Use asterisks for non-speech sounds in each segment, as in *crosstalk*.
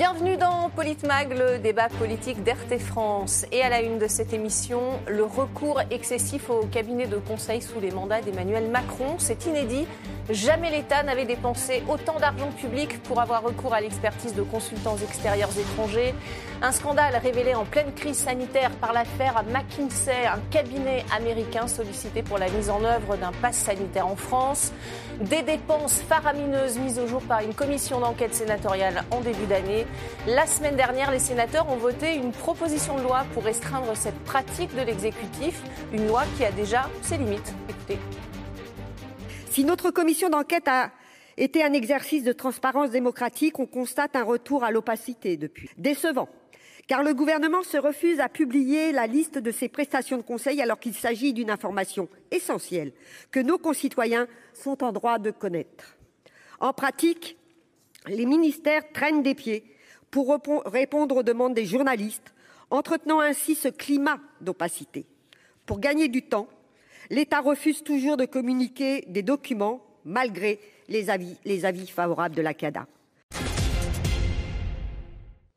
Bienvenue dans Politmag, le débat politique d'RT France. Et à la une de cette émission, le recours excessif au cabinet de conseil sous les mandats d'Emmanuel Macron. C'est inédit. Jamais l'État n'avait dépensé autant d'argent public pour avoir recours à l'expertise de consultants extérieurs étrangers. Un scandale révélé en pleine crise sanitaire par l'affaire McKinsey, un cabinet américain sollicité pour la mise en œuvre d'un pass sanitaire en France. Des dépenses faramineuses mises au jour par une commission d'enquête sénatoriale en début d'année. La semaine dernière, les sénateurs ont voté une proposition de loi pour restreindre cette pratique de l'exécutif, une loi qui a déjà ses limites. Écoutez. Si notre commission d'enquête a été un exercice de transparence démocratique, on constate un retour à l'opacité depuis. Décevant, car le gouvernement se refuse à publier la liste de ses prestations de conseil alors qu'il s'agit d'une information essentielle que nos concitoyens sont en droit de connaître. En pratique, les ministères traînent des pieds pour répondre aux demandes des journalistes, entretenant ainsi ce climat d'opacité. Pour gagner du temps, l'État refuse toujours de communiquer des documents malgré les avis, les avis favorables de la CADA.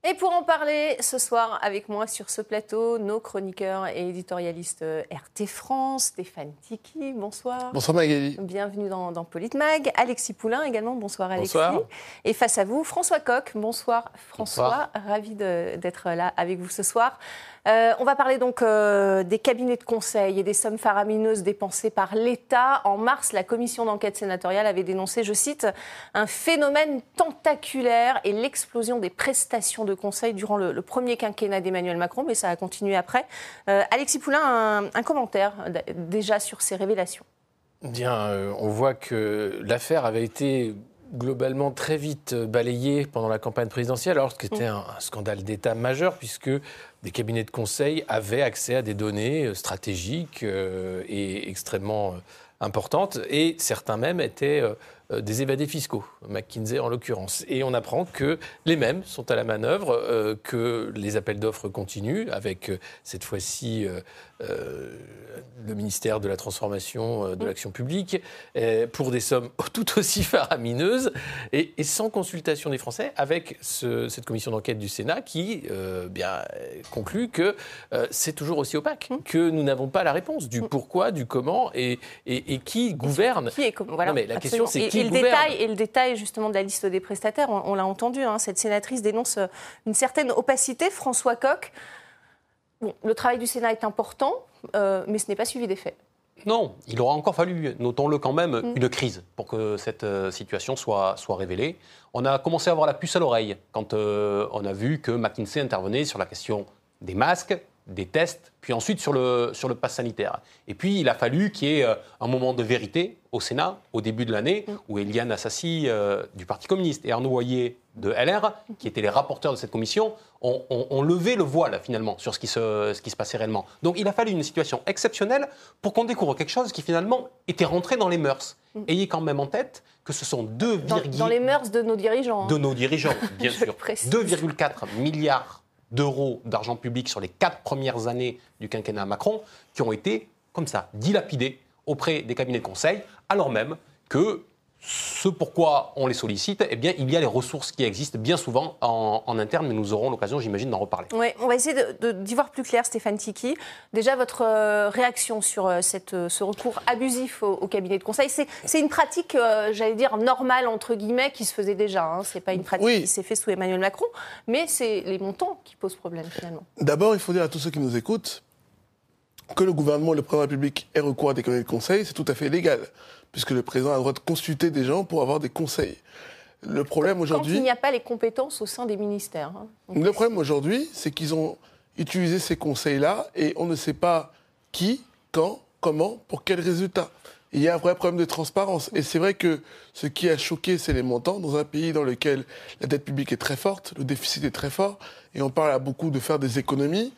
Et pour en parler ce soir avec moi sur ce plateau, nos chroniqueurs et éditorialistes RT France, Stéphane Tiki, bonsoir. Bonsoir Magali. Bienvenue dans, dans Politmag. Alexis Poulain également, bonsoir Alexis. Bonsoir. Et face à vous, François Coq, bonsoir François. Ravi d'être là avec vous ce soir. Euh, on va parler donc euh, des cabinets de conseil et des sommes faramineuses dépensées par l'État. En mars, la commission d'enquête sénatoriale avait dénoncé, je cite, un phénomène tentaculaire et l'explosion des prestations de conseil durant le, premier quinquennat d'Emmanuel Macron, mais ça a continué après. Euh, Alexis Poulain, un, un commentaire déjà sur ces révélations. Bien, on voit que l'affaire avait été globalement très vite balayée pendant la campagne présidentielle, alors que c'était un, scandale d'État majeur, puisque des cabinets de conseil avaient accès à des données euh, stratégiques euh, et extrêmement euh, importantes, et certains même étaient des évadés fiscaux, McKinsey en l'occurrence. Et on apprend que les mêmes sont à la manœuvre, que les appels d'offres continuent, avec cette fois-ci le ministère de la Transformation euh, de l'action publique, euh, pour des sommes *laughs* tout aussi faramineuses et, sans consultation des Français, avec cette commission d'enquête du Sénat qui euh, bien, conclut que c'est toujours aussi opaque, mmh. que nous n'avons pas la réponse du mmh. pourquoi, du comment et, et, qui gouverne. Qui est, voilà, mais la question, c'est qui et, gouverne. Le détail, et le détail justement de la liste des prestataires, on, l'a entendu, hein, cette sénatrice dénonce une certaine opacité. François Coq, bon, le travail du Sénat est important, euh, mais ce n'est pas suivi des faits. Non, il aura encore fallu, notons-le quand même, mm. une crise pour que cette euh, situation soit, soit révélée. On a commencé à avoir la puce à l'oreille quand euh, on a vu que McKinsey intervenait sur la question des masques, des tests, puis ensuite sur le, sur le pass sanitaire. Et puis il a fallu qu'il y ait un moment de vérité au Sénat, au début de l'année, mm. où Eliane Assassi du Parti communiste et Arnaud Voyer de LR, qui étaient les rapporteurs de cette commission, ont, levé le voile finalement sur ce qui, se, ce qui se passait réellement. Donc il a fallu une situation exceptionnelle pour qu'on découvre quelque chose qui finalement était rentré dans les mœurs. Mm. Ayez quand même en tête que ce sont 2, dans, dans les mœurs de nos dirigeants. De nos dirigeants, bien *laughs* sûr. 2,4 milliards d'euros d'argent public sur les quatre premières années du quinquennat Macron qui ont été, comme ça, dilapidés auprès des cabinets de conseil, alors même que ce pourquoi on les sollicite, eh bien, il y a les ressources qui existent bien souvent en, interne, mais nous aurons l'occasion, j'imagine, d'en reparler. Oui, on va essayer d'y voir plus clair, Stéphane Tiki. Déjà, votre euh, réaction sur euh, cette, euh, ce recours abusif au, cabinet de conseil, c'est une pratique, j'allais dire, normale, entre guillemets, qui se faisait déjà. Hein. Ce n'est pas une pratique qui s'est faite sous Emmanuel Macron, mais c'est les montants qui posent problème, finalement. D'abord, il faut dire à tous ceux qui nous écoutent que le gouvernement, le président de la République ait recours à des cabinets de conseil, c'est tout à fait légal puisque le président a le droit de consulter des gens pour avoir des conseils. Le problème aujourd'hui. il n'y a pas les compétences au sein des ministères. Hein. Le problème aujourd'hui, c'est qu'ils ont utilisé ces conseils-là et on ne sait pas qui, quand, comment, pour quel résultat. Il y a un vrai problème de transparence. Et c'est vrai que ce qui a choqué, c'est les montants. Dans un pays dans lequel la dette publique est très forte, le déficit est très fort, et on parle à beaucoup de faire des économies,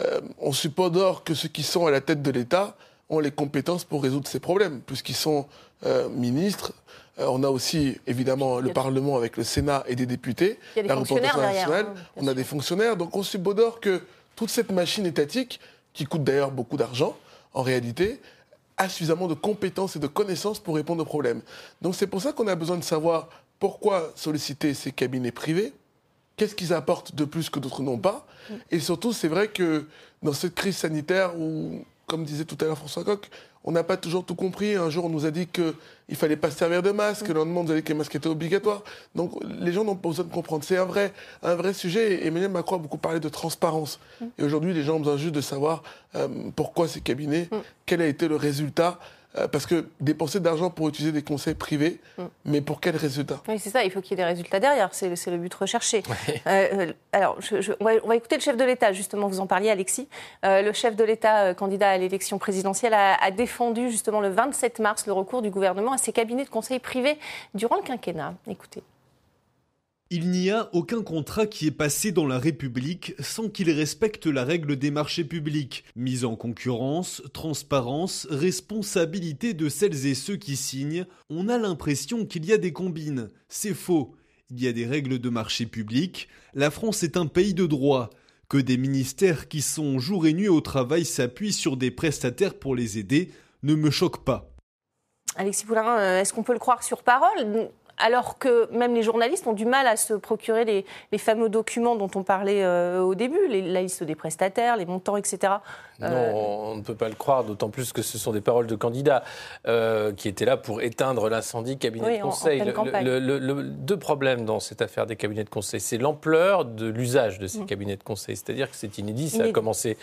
euh, on suppose d'or que ceux qui sont à la tête de l'État ont les compétences pour résoudre ces problèmes, puisqu'ils sont euh, ministres. Euh, on a aussi, évidemment, le Parlement avec le Sénat et des députés. Il y a des fonctionnaires derrière. Hein, on a des fonctionnaires. Donc on subodore que toute cette machine étatique, qui coûte d'ailleurs beaucoup d'argent, en réalité, a suffisamment de compétences et de connaissances pour répondre aux problèmes. Donc c'est pour ça qu'on a besoin de savoir pourquoi solliciter ces cabinets privés, qu'est-ce qu'ils apportent de plus que d'autres n'ont pas. Et surtout, c'est vrai que dans cette crise sanitaire où, comme disait tout à l'heure François Coq, on n'a pas toujours tout compris. Un jour, on nous a dit qu'il ne fallait pas se servir de masque. Le lendemain, on nous a dit que les masques étaient obligatoires. Donc, les gens n'ont pas besoin de comprendre. C'est un vrai, un vrai sujet. Et Emmanuel Macron a beaucoup parlé de transparence. Et aujourd'hui, les gens ont besoin juste de savoir euh, pourquoi ces cabinets, quel a été le résultat. Euh, parce que dépenser de l'argent pour utiliser des conseils privés, mais pour quel résultat? Oui, c'est ça, il faut qu'il y ait des résultats derrière, c'est le, but recherché. Euh, euh, alors, je- je- on, va, on va écouter le chef de l'État, justement, vous en parliez, Alexis. Euh, le chef de l'État, candidat à l'élection présidentielle, a, a défendu justement le 27 mars le recours du gouvernement à ces cabinets de conseil privés durant le quinquennat. Écoutez. Il n'y a aucun contrat qui est passé dans la République sans qu'il respecte la règle des marchés publics. Mise en concurrence, transparence, responsabilité de celles et ceux qui signent. On a l'impression qu'il y a des combines. C'est faux. Il y a des règles de marché public. La France est un pays de droit. Que des ministères qui sont jour et nuit au travail s'appuient sur des prestataires pour les aider ne me choque pas. Alexis Poulain, euh, est-ce qu'on peut le croire sur parole? Alors que même les journalistes ont du mal à se procurer les, les fameux documents dont on parlait euh, au début, les- la liste des prestataires, les montants, etc. Non, Euh, on ne peut pas le croire, d'autant plus que ce sont des paroles de candidats euh, qui étaient là pour éteindre l'incendie cabinet Oui, de en- en conseil. Le- deux problèmes dans cette affaire des cabinets de conseil. C'est l'ampleur de l'usage de ces Mm. cabinets de conseil. C'est-à-dire que c'est inédit. Ça a commencé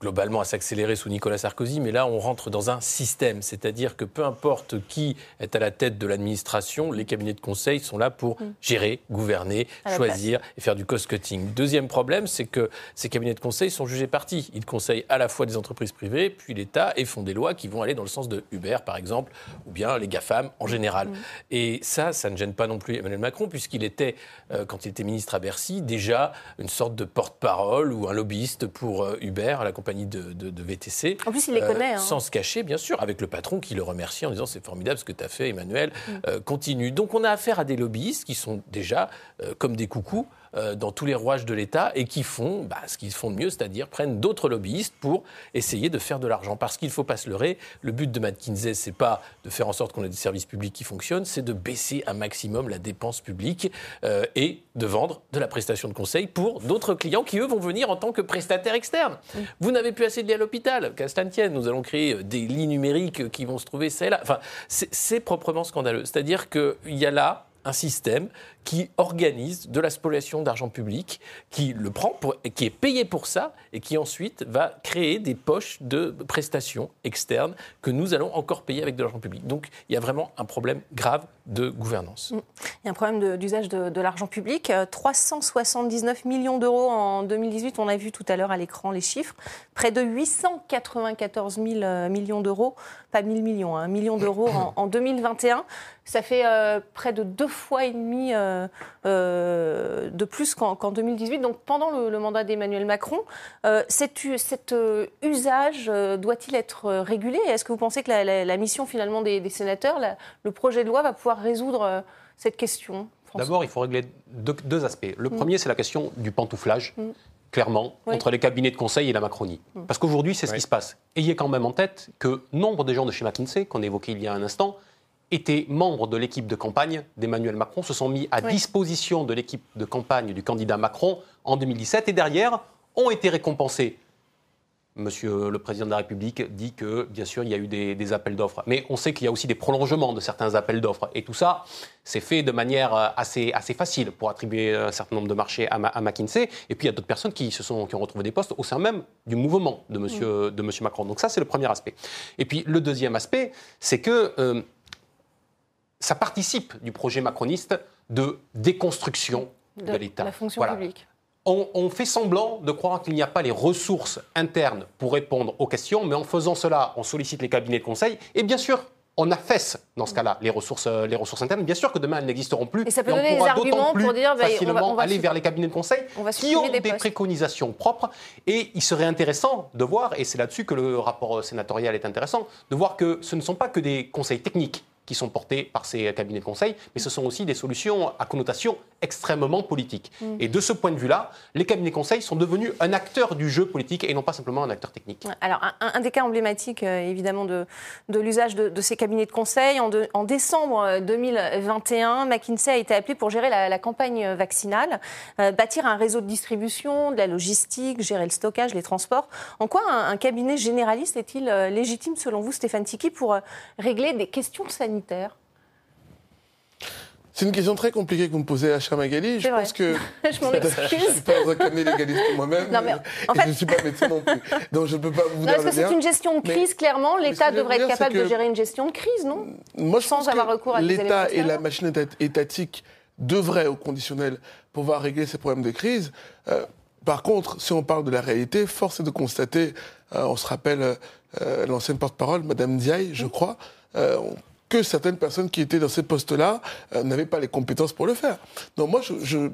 globalement à s'accélérer sous Nicolas Sarkozy, mais là on rentre dans un système, c'est-à-dire que peu importe qui est à la tête de l'administration, les cabinets de conseil sont là pour gérer, gouverner, Mm. À la choisir et faire du cost-cutting. Deuxième problème, c'est que ces cabinets de conseil sont jugés partis. Ils conseillent à la fois des entreprises privées, puis l'État, et font des lois qui vont aller dans le sens de Uber, par exemple, ou bien les GAFAM en général. Et ça, ça ne gêne pas non plus Emmanuel Macron, puisqu'il était, euh, quand il était ministre à Bercy, déjà une sorte de porte-parole ou un lobbyiste pour euh, Uber, à la compagnie de, de- de VTC. En plus, il les Euh, connaît. hein. Sans se cacher, bien sûr, avec le patron qui le remercie en disant c'est formidable ce que tu as fait, Emmanuel, Mm. euh, continue. Donc on a affaire à des lobbyistes qui sont déjà euh, comme des coucous euh, dans tous les rouages de l'État et qui font bah, ce qu'ils font de mieux, c'est-à-dire prennent d'autres lobbyistes pour essayer de faire de l'argent. Parce qu'il ne faut pas se leurrer, le but de McKinsey, c'est pas de faire en sorte qu'on ait des services publics qui fonctionnent, c'est de baisser un maximum la dépense publique euh, et de vendre de la prestation de conseil pour d'autres clients qui, eux, vont venir en tant que prestataires externes. Vous n'avez plus assez de lits à l'hôpital, qu'à cela tienne, nous allons créer des lits numériques qui vont se trouver et là. Enfin, c'est c'est proprement scandaleux. C'est-à-dire qu'il y a là un système qui organise de la spoliation d'argent public, qui le prend, qui est payé pour ça, et qui ensuite va créer des poches de prestations externes que nous allons encore payer avec de l'argent public. Donc il y a vraiment un problème grave de gouvernance. Il y a un problème d'usage de, l'argent public. Euh, 379 millions d'euros en 2018, on a vu tout à l'heure à l'écran les chiffres. Près de 894 000 euh, millions d'euros, pas 1000 millions, un million d'euros en, en 2021. Ça fait euh, près de deux fois et demi euh, euh, de plus qu'en qu'en 2018. Donc pendant le, le mandat d'Emmanuel Macron, euh, cet, euh, usage euh, doit-il être euh, régulé? Est-ce que vous pensez que la, la- la mission finalement des, des sénateurs, la- le projet de loi va pouvoir résoudre euh, cette question D'abord, il faut régler deux, deux aspects. Le premier, c'est la question du pantouflage, Mm. clairement, Oui. entre les cabinets de conseil et la Macronie. Parce qu'aujourd'hui, c'est ce Oui. qui se passe. Ayez quand même en tête que nombre des gens de chez McKinsey, qu'on évoquait il y a un instant, étaient membres de l'équipe de campagne d'Emmanuel Macron, se sont mis à Oui. disposition de l'équipe de campagne du candidat Macron en 2017 et derrière ont été récompensés. Monsieur le président de la République dit que, bien sûr, il y a eu des, des appels d'offres. Mais on sait qu'il y a aussi des prolongements de certains appels d'offres. Et tout ça, c'est fait de manière euh, assez, assez facile pour attribuer un certain nombre de marchés à, McKinsey. Et puis, il y a d'autres personnes qui, se sont, qui ont retrouvé des postes au sein même du mouvement de monsieur, de monsieur Macron. Donc ça, c'est le premier aspect. Et puis, le deuxième aspect, c'est que euh, ça participe du projet macroniste de déconstruction de, l'État. la fonction Voilà publique. on, on fait semblant de croire qu'il n'y a pas les ressources internes pour répondre aux questions, mais en faisant cela, on sollicite les cabinets de conseil. Et bien sûr, on affaisse dans ce cas-là les ressources, euh, les ressources internes. Bien sûr que demain, elles n'existeront plus. Et ça peut on donner des pourra d'autant arguments plus pour dire, bah, on va- facilement on va aller vers les cabinets de conseil on va qui ont des des, préconisations propres. Et il serait intéressant de voir, et c'est là-dessus que le rapport sénatorial est intéressant, de voir que ce ne sont pas que des conseils techniques qui sont portés par ces cabinets de conseil, mais ce sont aussi des solutions à connotation extrêmement politique. Mm. Et de ce point de vue-là, les cabinets de conseil sont devenus un acteur du jeu politique et non pas simplement un acteur technique. Alors, un, des cas emblématiques, euh, évidemment, de, de l'usage de, ces cabinets de conseil, en, en, décembre 2021, McKinsey a été appelé pour gérer la, campagne vaccinale, euh, bâtir un réseau de distribution, de la logistique, gérer le stockage, les transports. En quoi un, cabinet généraliste est-il euh, légitime, selon vous, Stéphane Tiki, pour régler des questions sanitaires c'est une question très compliquée que vous me posez, Acham Magali. Je pense que. *laughs* je m'en *laughs* excuse. je ne suis pas un cabinet légaliste moi-même. Non, mais en fait... je ne suis pas médecin non plus. Donc je ne peux pas vous non, dire. Parce que c'est une gestion de crise, clairement. L'État devrait être capable de gérer une gestion de crise, non? Moi, je Sans pense avoir recours à L'État et la machine étatique devraient, au conditionnel, pouvoir régler ces problèmes de crise. Euh, par contre, si on parle de la réalité, force est de constater, euh, on se rappelle euh, l'ancienne porte-parole, Madame Diaye, je crois, que certaines personnes qui étaient dans ces postes-là euh, n'avaient pas les compétences pour le faire. Donc moi, je,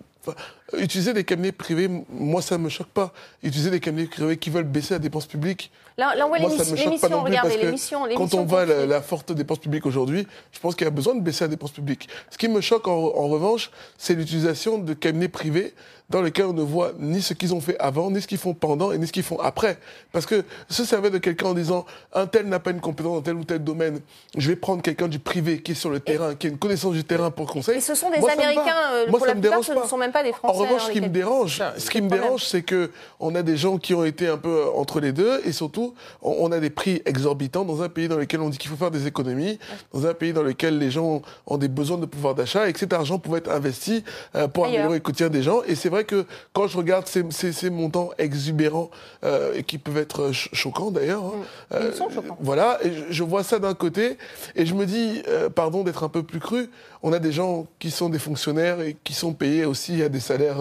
utiliser des cabinets privés, moi, ça ne me choque pas. Utiliser des cabinets privés qui veulent baisser la dépense publique, Là, là on voit l'émission, regardez l'émission. Quand on voit la, forte dépense publique aujourd'hui, je pense qu'il y a besoin de baisser la dépense publique. Ce qui me choque en, en revanche, c'est l'utilisation de cabinets privés dans lesquels on ne voit ni ce qu'ils ont fait avant, ni ce qu'ils font pendant, et ni ce qu'ils font après. Parce que se servir de quelqu'un en disant un tel n'a pas une compétence dans tel ou tel domaine, je vais prendre quelqu'un du privé qui est sur le terrain, qui a une connaissance du terrain pour conseiller. Et ce sont des Américains, euh, moi, pour la plupart, ce ne sont même pas des Français. En revanche, hein, ce qui me dérange, ce qui me dérange, c'est que on a des gens qui ont été un peu entre les deux, et surtout, on a des prix exorbitants dans un pays dans lequel on dit qu'il faut faire des économies, dans un pays dans lequel les gens ont des besoins de pouvoir d'achat, et que cet argent pouvait être investi euh, pour améliorer le quotidien des gens. Et c'est vrai que quand je regarde ces, montants exubérants, euh, et qui peuvent être choquants d'ailleurs, hein, mm. Ils sont choquants. Euh, voilà, et je, vois ça d'un côté, et je me dis, euh, pardon d'être un peu plus cru, on a des gens qui sont des fonctionnaires et qui sont payés aussi à des salaires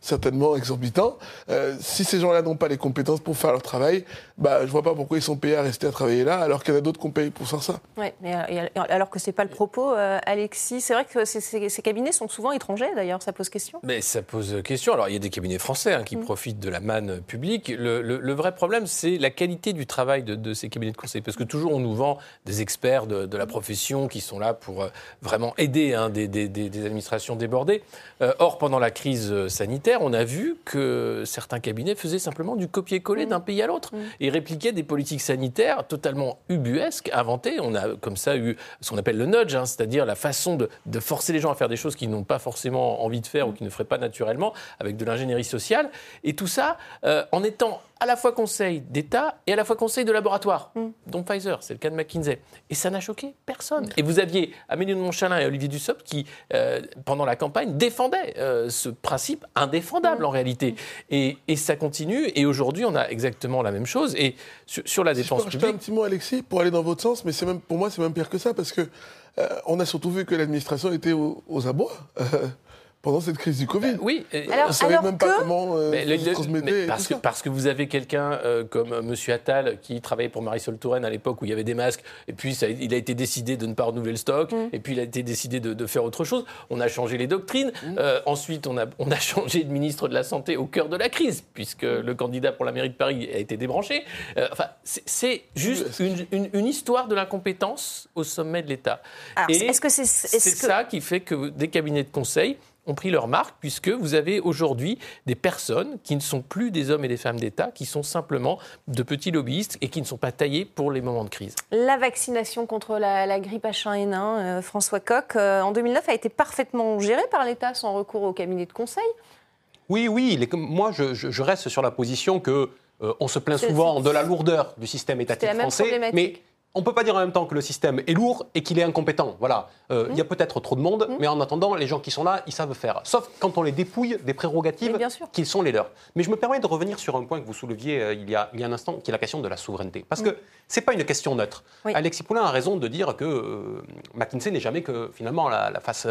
certainement exorbitants. si ces gens-là n'ont pas les compétences pour faire leur travail, bah, je vois pas pourquoi ils sont payés à rester à travailler là, alors qu'il y en a d'autres qu'on paye pour faire ça. Oui, mais alors que c'est pas le propos, Alexis. C'est vrai que ces, ces, cabinets sont souvent étrangers, d'ailleurs, ça pose question. Mais ça pose question. Alors, il y a des cabinets français hein, qui mm. profitent de la manne publique. Le, vrai problème, c'est la qualité du travail de, ces cabinets de conseil. Parce que toujours, on nous vend des experts de, la profession qui sont là pour euh, vraiment aider hein, des, administrations débordées. Euh, or, pendant la crise sanitaire, on a vu que certains cabinets faisaient simplement du copier-coller mm. d'un pays à l'autre mm. et répliquaient des politiques sanitaires totalement ubuesques, inventées. On a comme ça eu ce qu'on appelle le nudge, hein, c'est-à-dire la façon de, de forcer les gens à faire des choses qu'ils n'ont pas forcément envie de faire ou qu'ils ne feraient pas naturellement, avec de l'ingénierie sociale, et tout ça euh, en étant à la fois conseil d'État et à la fois conseil de laboratoire, mm. dont Pfizer, c'est le cas de McKinsey. Et ça n'a choqué personne. Et vous aviez Amélie de Montchalin et Olivier Dussopt qui, euh, pendant la campagne, défendaient euh, ce principe indéfendable en réalité. Et, et, ça continue, et aujourd'hui, on a exactement la même chose. Et sur, la défense je publique... un petit mot, Alexis, pour aller dans votre sens, mais même, pour moi, c'est même pire que ça, parce que on a surtout vu que l'administration était aux, aux abois *laughs* pendant cette crise du Covid. Bah oui. Alors, on ne savait même pas comment euh, mais parce, que, parce que vous avez quelqu'un euh, comme euh, M. Attal qui travaillait pour Marisol Touraine à l'époque où il y avait des masques, et puis ça, il a été décidé de ne pas renouveler le stock, mm. et puis il a été décidé de, faire autre chose. On a changé les doctrines. Mm. ensuite, on a, on a *laughs* changé de ministre de la Santé au cœur de la crise, puisque mm. le candidat pour la mairie de Paris a été débranché. enfin, c'est juste une, une, histoire de l'incompétence au sommet de l'État. Et est-ce que c'est ça qui fait que des cabinets de conseil ont pris leur marque, puisque vous avez aujourd'hui des personnes qui ne sont plus des hommes et des femmes d'État, qui sont simplement de petits lobbyistes et qui ne sont pas taillés pour les moments de crise. La vaccination contre la, grippe H1N1, euh, François Coq, euh, en 2009 a été parfaitement gérée par l'État sans recours au cabinet de conseil Oui, oui. moi, je, reste sur la position que euh, on se plaint souvent de la lourdeur du système étatique français, mais on ne peut pas dire en même temps que le système est lourd et qu'il est incompétent. Voilà. Euh, il y a mmh. peut-être trop de monde, mmh. mais en attendant, les gens qui sont là, ils savent faire. Sauf quand on les dépouille des prérogatives qui sont les leurs. Mais je me permets de revenir sur un point que vous souleviez euh, il, y a, il, y a, un instant, qui est la question de la souveraineté. Parce que mmh. ce n'est pas une question neutre. Alexis Poulain a raison de dire que euh, McKinsey n'est jamais que finalement la, face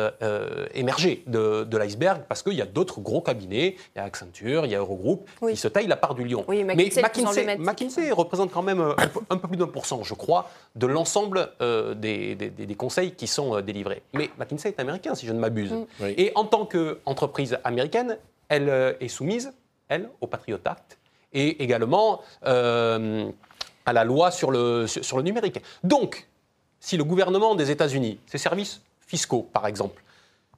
émergée de, l'iceberg, parce qu'il y a d'autres gros cabinets, il y a Accenture, il y a Eurogroup, qui se taillent la part du lion. mais McKinsey, représente quand même un peu, un peu plus d'un pour cent, je crois, de l'ensemble des, des, conseils qui sont délivré. Mais McKinsey est américain, si je ne m'abuse. Mm. Et en tant qu'entreprise américaine, elle euh, est soumise, elle, au Patriot Act et également euh, à la loi sur le, sur le numérique. Donc, si le gouvernement des États-Unis, ses services fiscaux par exemple,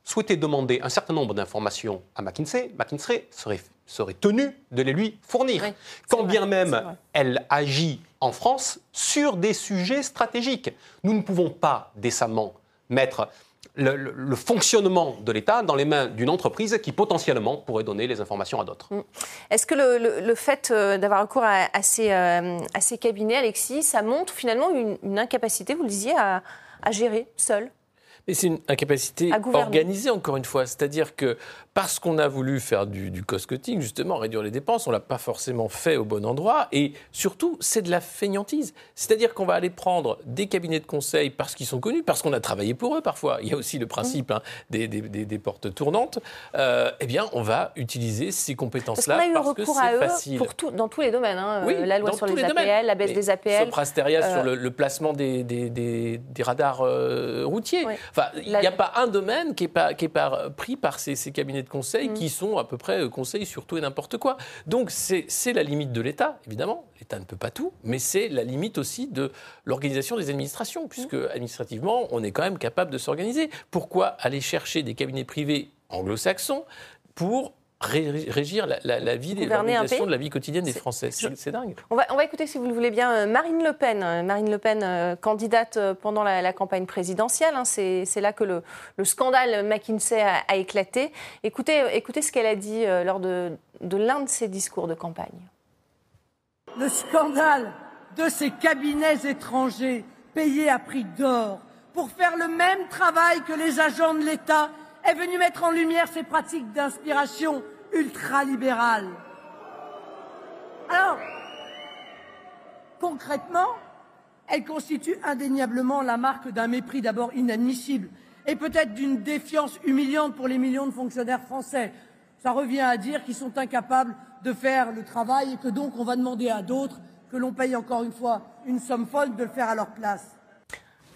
souhaitait demander un certain nombre d'informations à McKinsey, McKinsey serait, serait tenu de les lui fournir. Oui, Quand bien même elle agit en France sur des sujets stratégiques. Nous ne pouvons pas décemment mettre le, fonctionnement de l'État dans les mains d'une entreprise qui potentiellement pourrait donner les informations à d'autres. Est-ce que le, fait euh, d'avoir recours à, à ces, euh, à ces cabinets, Alexis, ça montre finalement une, incapacité, vous le disiez, à gérer seul? Mais c'est une incapacité organisée, encore une fois. C'est-à-dire que parce qu'on a voulu faire du, du cost-cutting, justement, réduire les dépenses, on ne l'a pas forcément fait au bon endroit. Et surtout, c'est de la feignantise. C'est-à-dire qu'on va aller prendre des cabinets de conseil parce qu'ils sont connus, parce qu'on a travaillé pour eux parfois. Il y a aussi le principe hein, des, des- des- des portes tournantes. Euh, eh bien, on va utiliser ces Parce compétences-là a eu parce que c'est facile. pour tout, dans tous les domaines. hein. Oui, Euh, la loi sur les, les APL, domaines. la baisse Mais des APL. Soprasteria euh, sur le, le placement des, radars euh, routiers. Oui. Enfin, il n'y a pas un domaine qui n'est pas, qui est pas pris par ces, ces cabinets de conseil Mm. qui sont à peu près euh, conseils sur tout et n'importe quoi. Donc c'est la limite de l'État, évidemment. L'État ne peut pas tout, mais c'est la limite aussi de l'organisation des administrations, puisque Mm. administrativement, on est quand même capable de s'organiser. Pourquoi aller chercher des cabinets privés anglo-saxons pour régir la, la- la vie, l'organisation de la vie quotidienne des Français C'est dingue. On va, on va écouter, si vous le voulez bien, euh, Marine Le Pen. Euh, Marine Le Pen, euh, candidate pendant la, la campagne présidentielle. hein. C'est c'est là que le, le scandale McKinsey a, a éclaté. Écoutez, écoutez ce qu'elle a dit lors de, de l'un de ses discours de campagne. le scandale de ces cabinets étrangers payés à prix d'or pour faire le même travail que les agents de l'État est venu mettre en lumière ces pratiques d'inspiration ultralibérale. Alors, concrètement, elle constitue indéniablement la marque d'un mépris d'abord inadmissible et peut-être d'une défiance humiliante pour les millions de fonctionnaires français. Ça revient à dire qu'ils sont incapables de faire le travail et que donc on va demander à d'autres que l'on paye encore une fois une somme folle de le faire à leur place.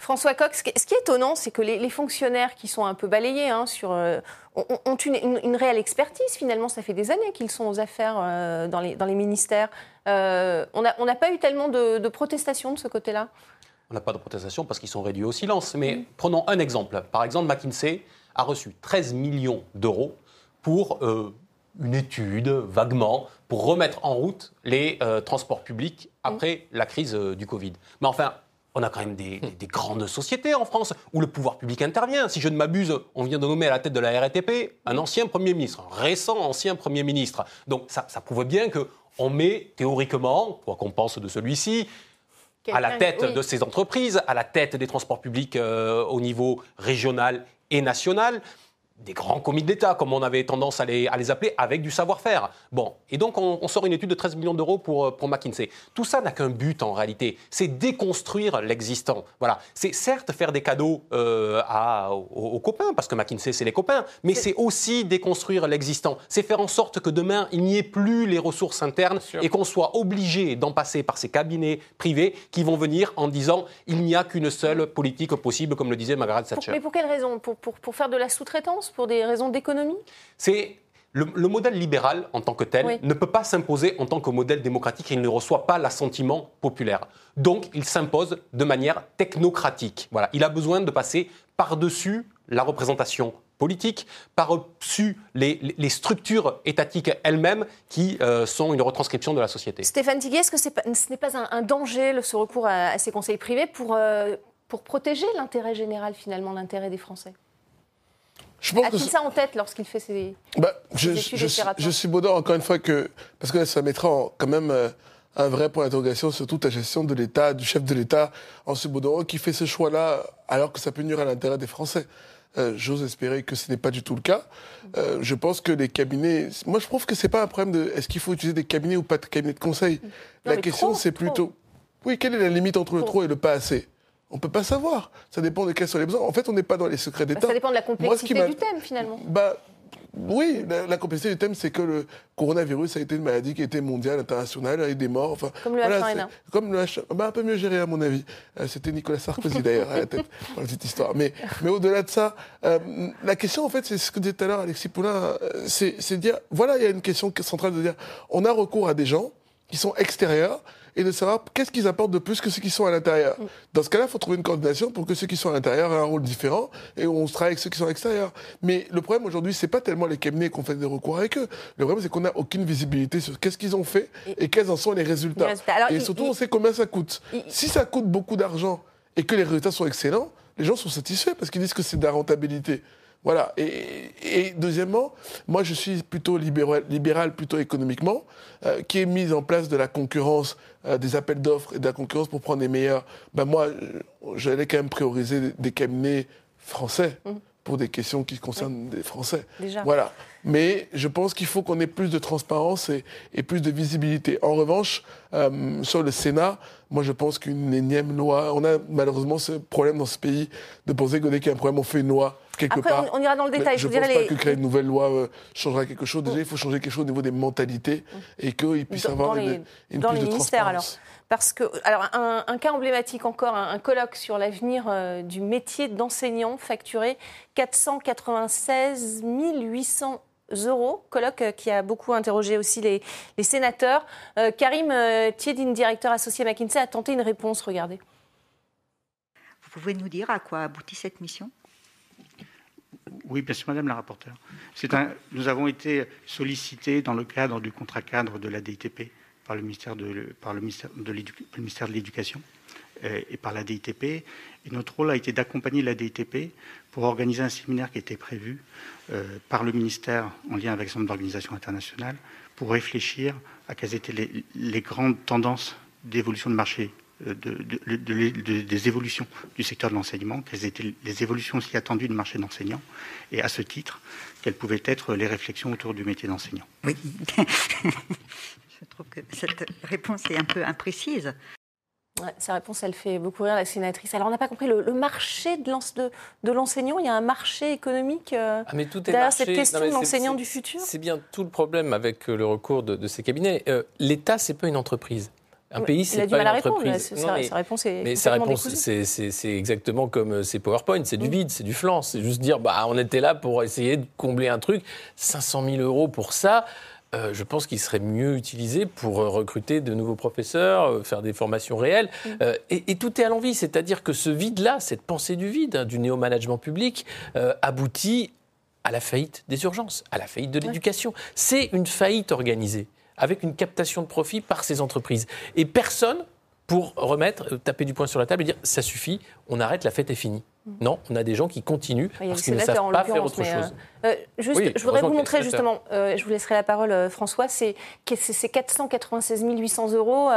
François Coq, ce qui est, étonnant, c'est que les, les fonctionnaires qui sont un peu balayés hein, sur, euh, ont, ont une, une- une réelle expertise. Finalement, ça fait des années qu'ils sont aux affaires euh, dans, les, dans les ministères. Euh, on n'a on pas eu tellement de, de protestations de ce côté-là? On n'a pas de protestation parce qu'ils sont réduits au silence. Mais prenons un exemple. Par exemple, McKinsey a reçu 13 millions d'euros pour une étude, vaguement, pour remettre en route les euh, transports publics après la crise euh, du Covid. Mais enfin, on a quand même des, des- des grandes sociétés en France où le pouvoir public intervient. Si je ne m'abuse, on vient de nommer à la tête de la RATP un ancien Premier ministre, un récent ancien Premier ministre. Donc ça, ça prouve bien que on met théoriquement, quoi qu'on pense de celui-ci, à la tête oui. de ces entreprises, à la tête des transports publics euh, au niveau régional et national, des grands comités d'État, comme on avait tendance à les, à les appeler, avec du savoir-faire. Bon, et donc on, on sort une étude de 13 millions d'euros pour, euh, pour McKinsey. Tout ça n'a qu'un but en réalité, c'est déconstruire l'existant. Voilà, c'est certes faire des cadeaux euh, à- aux, aux copains, parce que McKinsey c'est les copains, mais c'est aussi déconstruire l'existant. C'est faire en sorte que demain il n'y ait plus les ressources internes et qu'on soit obligé d'en passer par ces cabinets privés qui vont venir en disant il n'y a qu'une seule politique possible, comme le disait Margaret Pour- Thatcher. mais pour quelle raison? Pour, pour- pour faire de la sous-traitance? Pour des raisons d'économie? C'est le, le modèle libéral en tant que tel Oui. ne peut pas s'imposer en tant que modèle démocratique et il ne reçoit pas l'assentiment populaire. Donc, il s'impose de manière technocratique. Voilà, il a besoin de passer par-dessus la représentation politique, par-dessus les, structures étatiques elles-mêmes qui euh, sont une retranscription de la société. Stéphane Tiguet, est-ce que ce n'est pas un, un danger, le, ce recours à, à ces conseils privés, pour, euh, pour protéger l'intérêt général, finalement, l'intérêt des Français? Je pense A-t-il ça en tête lorsqu'il fait ses... Bah, je, Des études je, je suis encore une fois, que, parce que ça mettra en- quand même euh, un vrai point d'interrogation sur toute la gestion de l'État, du chef de l'État, en Baudard, qui fait ce choix-là alors que ça peut nuire à l'intérêt des Français. Euh, J'ose espérer que ce n'est pas du tout le cas. Euh, je pense que les cabinets. Moi, je trouve que c'est pas un problème de est-ce qu'il faut utiliser des cabinets ou pas de cabinets de conseil? la question, c'est trop. plutôt. Oui, quelle est la limite entre le Trop. trop et le pas assez? On peut pas savoir. Ça dépend de quels sont les besoins. En fait, on n'est pas dans les secrets Bah, d'État. ça dépend de la Moi, ce qui complexité du thème, finalement. bah, oui, la, la complexité du thème, c'est que le coronavirus a été une maladie qui a été mondiale, internationale, avec des morts. Enfin, Comme le voilà, H1N1. c'est- Comme le H, bah, un peu mieux géré, à mon avis. Euh, C'était Nicolas Sarkozy, *laughs* d'ailleurs, à la tête, pour la petite histoire. Mais, mais au-delà de ça, euh, la question, en fait, c'est ce que disait tout à l'heure Alexis Poulain, euh, c'est c'est de dire, voilà, il y a une question centrale de dire, on a recours à des gens qui sont extérieurs et de savoir qu'est-ce qu'ils apportent de plus que ceux qui sont à l'intérieur. Mm. Dans ce cas-là, il faut trouver une coordination pour que ceux qui sont à l'intérieur aient un rôle différent et on se travaille avec ceux qui sont à l'extérieur. Mais le problème aujourd'hui, c'est pas tellement les cabinets qu'on fait des recours avec eux. Le problème, c'est qu'on n'a aucune visibilité sur qu'est-ce qu'ils ont fait et, quels en sont les résultats. Les résultats. Alors, et surtout, il- on sait combien ça coûte. il- Si ça coûte beaucoup d'argent et que les résultats sont excellents, les gens sont satisfaits parce qu'ils disent que c'est de la rentabilité. Voilà. Et, et deuxièmement, moi, je suis plutôt libéral, libéral plutôt économiquement, euh, qui est mise en place de la concurrence, euh, des appels d'offres et de la concurrence pour prendre les meilleurs. Ben moi, j'allais quand même prioriser des, des cabinets français pour des questions qui concernent des Français. Déjà. Voilà. Mais je pense qu'il faut qu'on ait plus de transparence et, et plus de visibilité. En revanche, euh, sur le Sénat, moi je pense qu'une énième loi, on a malheureusement ce problème dans ce pays de penser que dès qu'il y a un problème, on fait une loi quelque Après, part. on, on ira dans le Mais détail. je vous ne pense pas les- que créer une nouvelle loi euh, changera quelque chose. Déjà, il faut changer quelque chose au niveau des mentalités et qu'il puisse Dans- avoir dans une, les- une dans plus les de ministères, transparence. Parce que, alors, un, un cas emblématique encore, un, un colloque sur l'avenir euh, du métier d'enseignant facturé 496 800 euros. Colloque euh, qui a beaucoup interrogé aussi les, les sénateurs. Euh, Karim euh, Thiedine, directeur associé à McKinsey, a tenté une réponse. Regardez. Vous pouvez nous dire à quoi aboutit cette mission? Oui, bien sûr, Madame la rapporteure. Nous avons été sollicités dans le cadre du contrat cadre de la DITP par le ministère de, l'Éducation et par la DITP. Et notre rôle a été d'accompagner la DITP pour organiser un séminaire qui était prévu euh, par le ministère en lien avec son d'organisation internationale pour réfléchir à quelles étaient les, grandes tendances d'évolution de marché de- de- de- de- des évolutions du secteur de l'enseignement, quelles étaient les évolutions aussi attendues du marché d'enseignants, et à ce titre, quelles pouvaient être les réflexions autour du métier d'enseignant. Oui. *laughs* Je trouve que cette réponse est un peu imprécise. Ouais, sa réponse, elle fait beaucoup rire la sénatrice. Alors, on n'a pas compris le, le marché de l'ens- de- de l'enseignant. Il y a un marché économique euh, Ah, mais tout est derrière marché. cette question Non, de l'enseignant du futur? C'est bien tout le problème avec euh, le recours de, de ces cabinets. Euh, L'État, c'est pas une entreprise. Un pays, il c'est a du pas mal une à répondre. entreprise. Non, Sa, mais- sa réponse est Mais sa réponse, c'est- exactement comme euh, ces PowerPoint, c'est du Mm. vide, c'est du flanc. C'est juste dire, bah, on était là pour essayer de combler un truc. 500 000 euros pour ça, euh, je pense qu'il serait mieux utilisé pour euh, recruter de nouveaux professeurs, euh, faire des formations réelles. Mm. Euh, et, et tout est à l'envie, c'est-à-dire que ce vide-là, cette pensée du vide, hein, du néo-management public, aboutit à la faillite des urgences, à la faillite de l'éducation. C'est une faillite organisée, avec une captation de profit par ces entreprises. Et personne pour remettre, euh, taper du poing sur la table et dire ça suffit, on arrête, la fête est finie. Non, on a des gens qui continuent parce qu'ils ne savent en pas faire autre chose. euh, euh, juste, Oui, je voudrais vous montrer justement, euh, je vous laisserai la parole, euh, François, c'est que c'est ces 496 800 euros.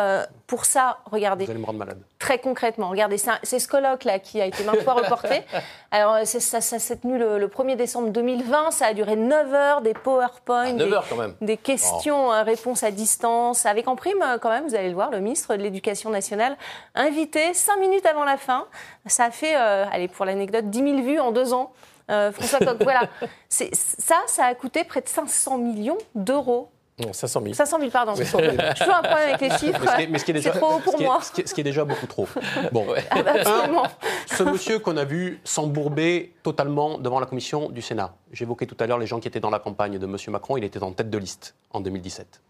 pour ça, regardez, Vous allez me rendre malade. très concrètement, regardez, c'est ce colloque-là qui a été maintes fois reporté. *laughs* Alors, ça, ça s'est tenu le, le 1er décembre 2020, ça a duré 9 heures, des PowerPoint, À des, 9 heures quand même. des questions, euh, réponses à distance, avec en prime, quand même, vous allez le voir, le ministre de l'Éducation nationale, invité 5 minutes avant la fin. Ça a fait, allez, pour l'anecdote, 10 000 vues en deux ans. Euh, François Coq, voilà. C'est- Ça, ça a coûté près de 500 millions d'euros. Non, 500 000. 500 000, pardon. Je suis un problème avec les chiffres. Mais ce ce C'est trop haut pour ce moi. ce qui est- ce qui est déjà beaucoup trop. *laughs* Bon, Ah bah, absolument. ce monsieur qu'on a vu s'embourber totalement devant la commission du Sénat. J'évoquais tout à l'heure les gens qui étaient dans la campagne de monsieur Macron. Il était en tête de liste en 2017.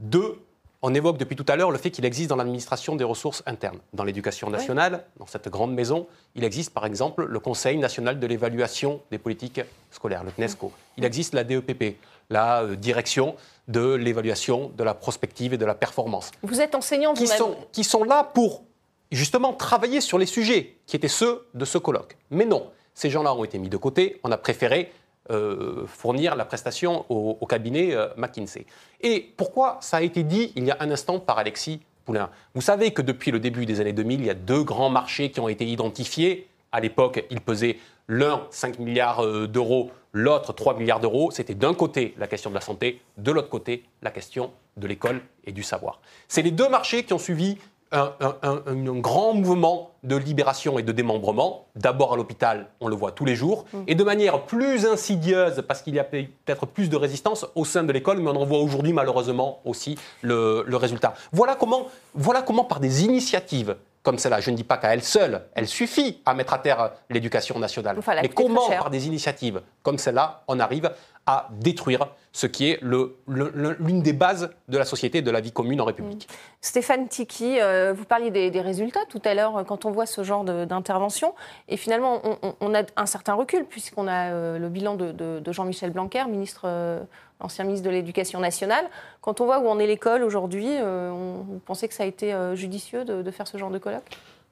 Deux, on évoque depuis tout à l'heure le fait qu'il existe dans l'administration des ressources internes. Dans l'éducation nationale, dans cette grande maison, il existe par exemple le Conseil national de l'évaluation des politiques scolaires, le CNESCO. Il existe la DEPP, la euh, direction de l'évaluation de la prospective et de la performance Vous êtes enseignant qui vous-même. sont, qui sont là pour justement travailler sur les sujets qui étaient ceux de ce colloque. Mais non, ces gens-là ont été mis de côté. On a préféré euh, fournir la prestation au, cabinet euh, McKinsey. Et pourquoi ça a été dit il y a un instant par Alexis Poulain? Vous savez que depuis le début des années 2000, il y a deux grands marchés qui ont été identifiés. À l'époque, ils pesaient l'un 5 milliards euh, d'euros, l'autre 3 milliards d'euros. C'était d'un côté la question de la santé, de l'autre côté la question de l'école et du savoir. C'est les deux marchés qui ont suivi un, un- un- un grand mouvement de libération et de démembrement. D'abord à l'hôpital, on le voit tous les jours, et de manière plus insidieuse, parce qu'il y a peut-être plus de résistance au sein de l'école, mais on en voit aujourd'hui malheureusement aussi le, le résultat. Voilà comment, voilà comment, par des initiatives comme celle-là, je ne dis pas qu'à elle seule, elle suffit à mettre à terre l'éducation nationale. Enfin, Mais comment, par des initiatives comme celle-là, on arrive à détruire ce qui est le- le- le- l'une des bases de la société, de la vie commune en République? Stéphane Tiki, euh, vous parliez des, des résultats tout à l'heure euh, quand on voit ce genre de- d'intervention. Et finalement, on, on- on a un certain recul puisqu'on a euh, le bilan de, de- de Jean-Michel Blanquer, ministre, euh, ancien ministre de l'Éducation nationale. Quand on voit où en est l'école aujourd'hui, euh, on- vous pensez que ça a été euh, judicieux de, de faire ce genre de colloque?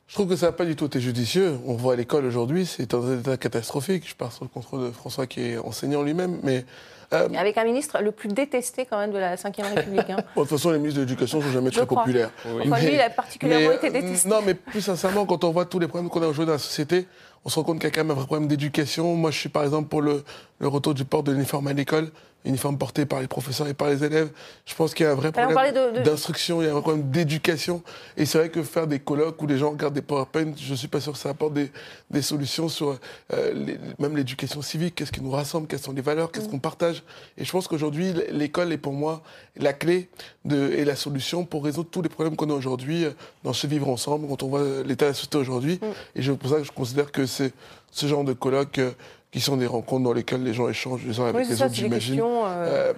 Je trouve que ça n'a pas du tout été judicieux. On voit à l'école aujourd'hui, c'est un état catastrophique. Je pars sur le contrôle de François qui est enseignant lui-même. Mais euh, Avec un ministre le plus détesté quand même de la Ve République. hein. *laughs* bon, de toute façon, les ministres de l'Éducation ne sont jamais Je très crois. populaires. Enfin, lui, il a particulièrement mais, été détesté. Non, mais plus sincèrement, quand on voit tous les problèmes qu'on a aujourd'hui dans la société, on se rend compte qu'il y a quand même un vrai problème d'éducation. Moi, je suis par exemple pour le, le retour du port de l'uniforme à l'école, uniforme porté par les professeurs et par les élèves. Je pense qu'il y a un vrai problème de- d'instruction, il y a un vrai problème d'éducation. Et c'est vrai que faire des colloques où les gens regardent des PowerPoint, je ne suis pas sûr que ça apporte des, des solutions sur euh, les- même l'éducation civique, qu'est-ce qui nous rassemble, quelles sont les valeurs, Mm. qu'est-ce qu'on partage? Et je pense qu'aujourd'hui, l'école est pour moi la clé de, et la solution pour résoudre tous les problèmes qu'on a aujourd'hui euh, dans ce vivre ensemble, quand on voit euh, l'état de la société aujourd'hui. Mm. Et c'est pour ça que je considère que c'est ce genre de colloques euh, qui sont des rencontres dans lesquelles les gens échangent les uns avec Oui, les ça, autres, j'imagine. euh, Euh,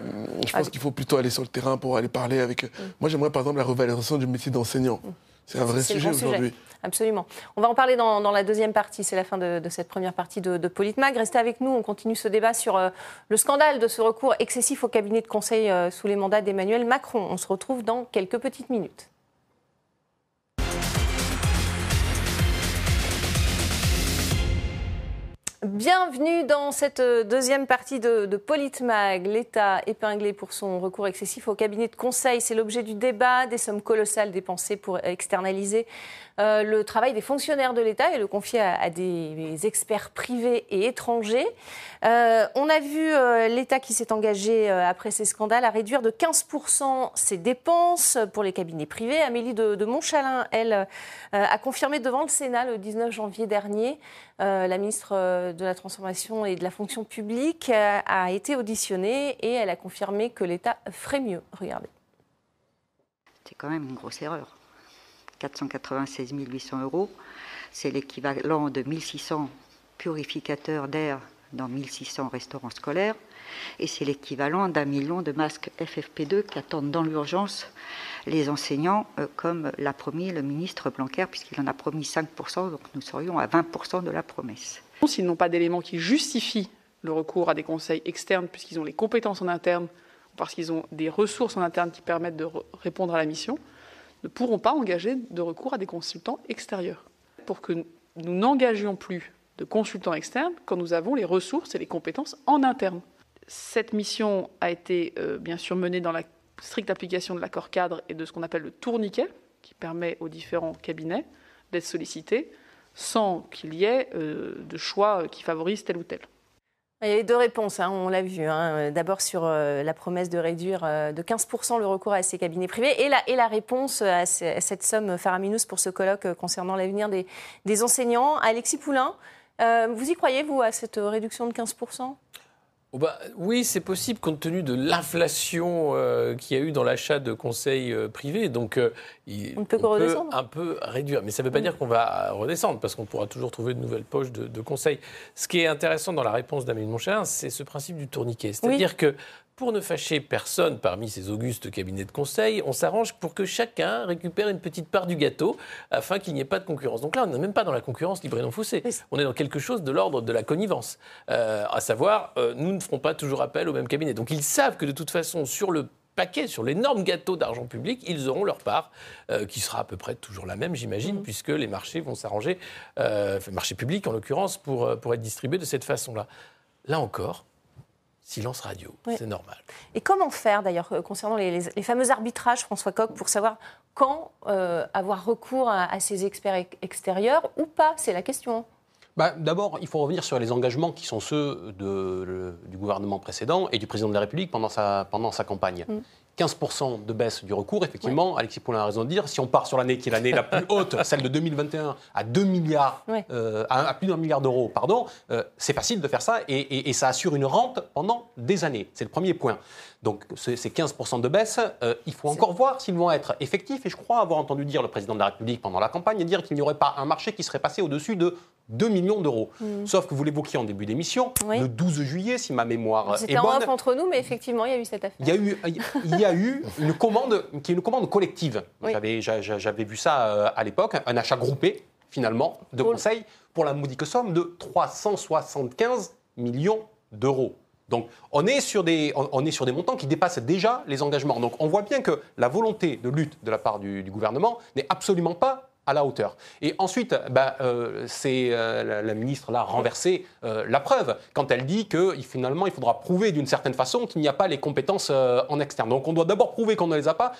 je pense qu'il faut plutôt aller sur le terrain pour aller parler avec. Moi, j'aimerais par exemple la revalorisation du métier d'enseignant. C'est un vrai sujet aujourd'hui. Absolument. On va en parler dans, dans la deuxième partie. C'est la fin de, de cette première partie de, de Politmag. Restez avec nous. On continue ce débat sur euh, le scandale de ce recours excessif au cabinet de conseil sous les mandats d'Emmanuel Macron. On se retrouve dans quelques petites minutes. Bienvenue dans cette euh, deuxième partie de, de Politmag. L'État épinglé pour son recours excessif au cabinet de conseil, c'est l'objet du débat. Des sommes colossales dépensées pour externaliser euh, le travail des fonctionnaires de l'État et le confier à, des experts privés et étrangers. Euh, on a vu euh, l'État qui s'est engagé après ces scandales à réduire de 15% ses dépenses pour les cabinets privés. Amélie de, Montchalin, elle, a confirmé devant le Sénat le 19 janvier dernier. la ministre de la Transformation et de la Fonction publique a été auditionnée et elle a confirmé que l'État ferait mieux. Regardez. C'est quand même une grosse erreur. 496 800 euros, c'est l'équivalent de 1600 purificateurs d'air dans 1600 restaurants scolaires, et c'est l'équivalent d'un million de masques FFP2 qu'attendent dans l'urgence les enseignants, euh, comme l'a promis le ministre Blanquer, puisqu'il en a promis 5%, donc nous serions à 20% de la promesse. S'ils n'ont pas d'éléments qui justifient le recours à des conseils externes, puisqu'ils ont les compétences en interne, ou parce qu'ils ont des ressources en interne qui permettent de re- répondre à la mission, ne pourront pas engager de recours à des consultants extérieurs. Pour que nous n'engagions plus de consultants externes quand nous avons les ressources et les compétences en interne. Cette mission a été euh, bien sûr menée dans la stricte application de l'accord cadre et de ce qu'on appelle le tourniquet, qui permet aux différents cabinets d'être sollicités sans qu'il y ait euh, de choix qui favorisent tel ou tel. Il y avait deux réponses, hein, on l'a vu. hein. D'abord sur euh, la promesse de réduire euh, de 15% le recours à ces cabinets privés et la, réponse à, ce- à cette somme faramineuse pour ce colloque euh, concernant l'avenir des, des enseignants. Alexis Poulain, vous y croyez, vous, à cette réduction de 15% Oh bah, oui, c'est possible compte tenu de l'inflation euh, qu'il y a eu dans l'achat de conseils euh, privés. Donc, euh, il- On peut que redescendre. un peu réduire. Mais ça ne veut pas dire qu'on va redescendre, parce qu'on pourra toujours trouver de nouvelles poches de, de conseils. Ce qui est intéressant dans la réponse d'Amélie Monchalin, c'est ce principe du tourniquet. C'est-à-dire que pour ne fâcher personne parmi ces augustes cabinets de conseil, on s'arrange pour que chacun récupère une petite part du gâteau afin qu'il n'y ait pas de concurrence. Donc là, on n'est même pas dans la concurrence libre et non faussée. On est dans quelque chose de l'ordre de la connivence. Euh, à savoir, euh, nous ne ferons pas toujours appel au même cabinet. Donc ils savent que de toute façon, sur le paquet, sur l'énorme gâteau d'argent public, ils auront leur part, euh, qui sera à peu près toujours la même, j'imagine, puisque les marchés vont s'arranger, euh, enfin, marchés publics en l'occurrence, pour, pour être distribués de cette façon-là. Là encore, silence radio, Oui. c'est normal. Et comment faire, d'ailleurs, euh, concernant les, les- les fameux arbitrages, François Coq, pour savoir quand euh, avoir recours à, à ces experts ex- extérieurs ou pas? C'est la question. bah, D'abord, il faut revenir sur les engagements qui sont ceux de, le, du gouvernement précédent et du président de la République pendant sa, pendant sa campagne. Mm. 15% de baisse du recours, effectivement, Alexis Poulain a raison de dire, si on part sur l'année qui est l'année la plus haute, *laughs* celle de 2021, à 2 milliards, euh, à, plus d'un milliard d'euros, pardon, euh, c'est facile de faire ça et, ça assure une rente pendant des années. C'est le premier point. Donc ces 15% de baisse, euh, il faut encore voir s'ils vont être effectifs. Et je crois avoir entendu dire le président de la République pendant la campagne dire qu'il n'y aurait pas un marché qui serait passé au-dessus de 2 millions d'euros. Mm. Sauf que vous l'évoquiez en début d'émission, le 12 juillet, si ma mémoire est bonne. C'était en entre nous, mais effectivement, il y a eu cette affaire. Il y a eu, il y a eu une commande qui est une commande collective. J'avais vu ça euh, à l'époque, un achat groupé, finalement, de conseils pour la modique somme de 375 millions d'euros. Donc on est, sur des, on, est sur des montants qui dépassent déjà les engagements. Donc on voit bien que la volonté de lutte de la part du gouvernement n'est absolument pas à la hauteur. Et ensuite, bah, euh, c'est euh, la, ministre là renversé euh, la preuve quand elle dit que finalement il faudra prouver d'une certaine façon qu'il n'y a pas les compétences en externe. Donc on doit d'abord prouver qu'on ne les a pas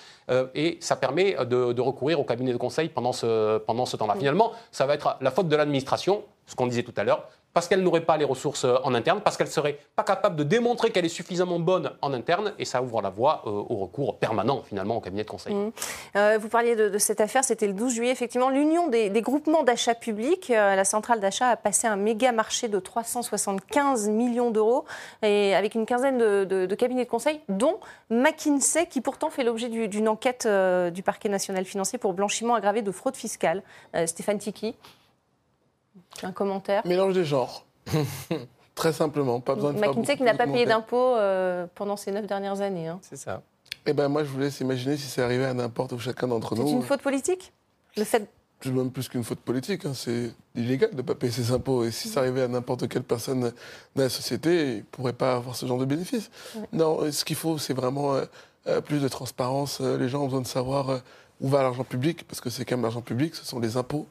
et ça permet de, de, recourir au cabinet de conseil pendant ce, pendant ce temps-là. Finalement, ça va être la faute de l'administration, ce qu'on disait tout à l'heure, parce qu'elle n'aurait pas les ressources euh, en interne, parce qu'elle ne serait pas capable de démontrer qu'elle est suffisamment bonne en interne, et ça ouvre la voie euh, au recours permanent finalement au cabinet de conseil. Mmh. Euh, vous parliez de, cette affaire, c'était le 12 juillet, effectivement, l'Union des, groupements d'achat publics, la centrale d'achat a passé un méga marché de 375 millions d'euros, avec une quinzaine de, cabinets de conseil, dont McKinsey, qui pourtant fait l'objet d'une enquête du parquet national financier pour blanchiment aggravé de fraude fiscale. Stéphane Tiki. Un commentaire Mélange des genres. *laughs* Très simplement, pas besoin de McKinsey qui n'a pas payé d'impôts euh, pendant ces neuf dernières années. Hein. C'est ça. Eh ben moi, je vous laisse imaginer si c'est arrivé à n'importe où chacun d'entre nous. C'est une faute politique Le fait c'est même plus qu'une faute politique. Hein. C'est illégal de ne pas payer ses impôts. Et si ça arrivait à n'importe quelle personne dans la société, il ne pourrait pas avoir ce genre de bénéfice. Non, ce qu'il faut, c'est vraiment euh, euh, plus de transparence. les gens ont besoin de savoir où va l'argent public, parce que c'est quand même l'argent public, ce sont les impôts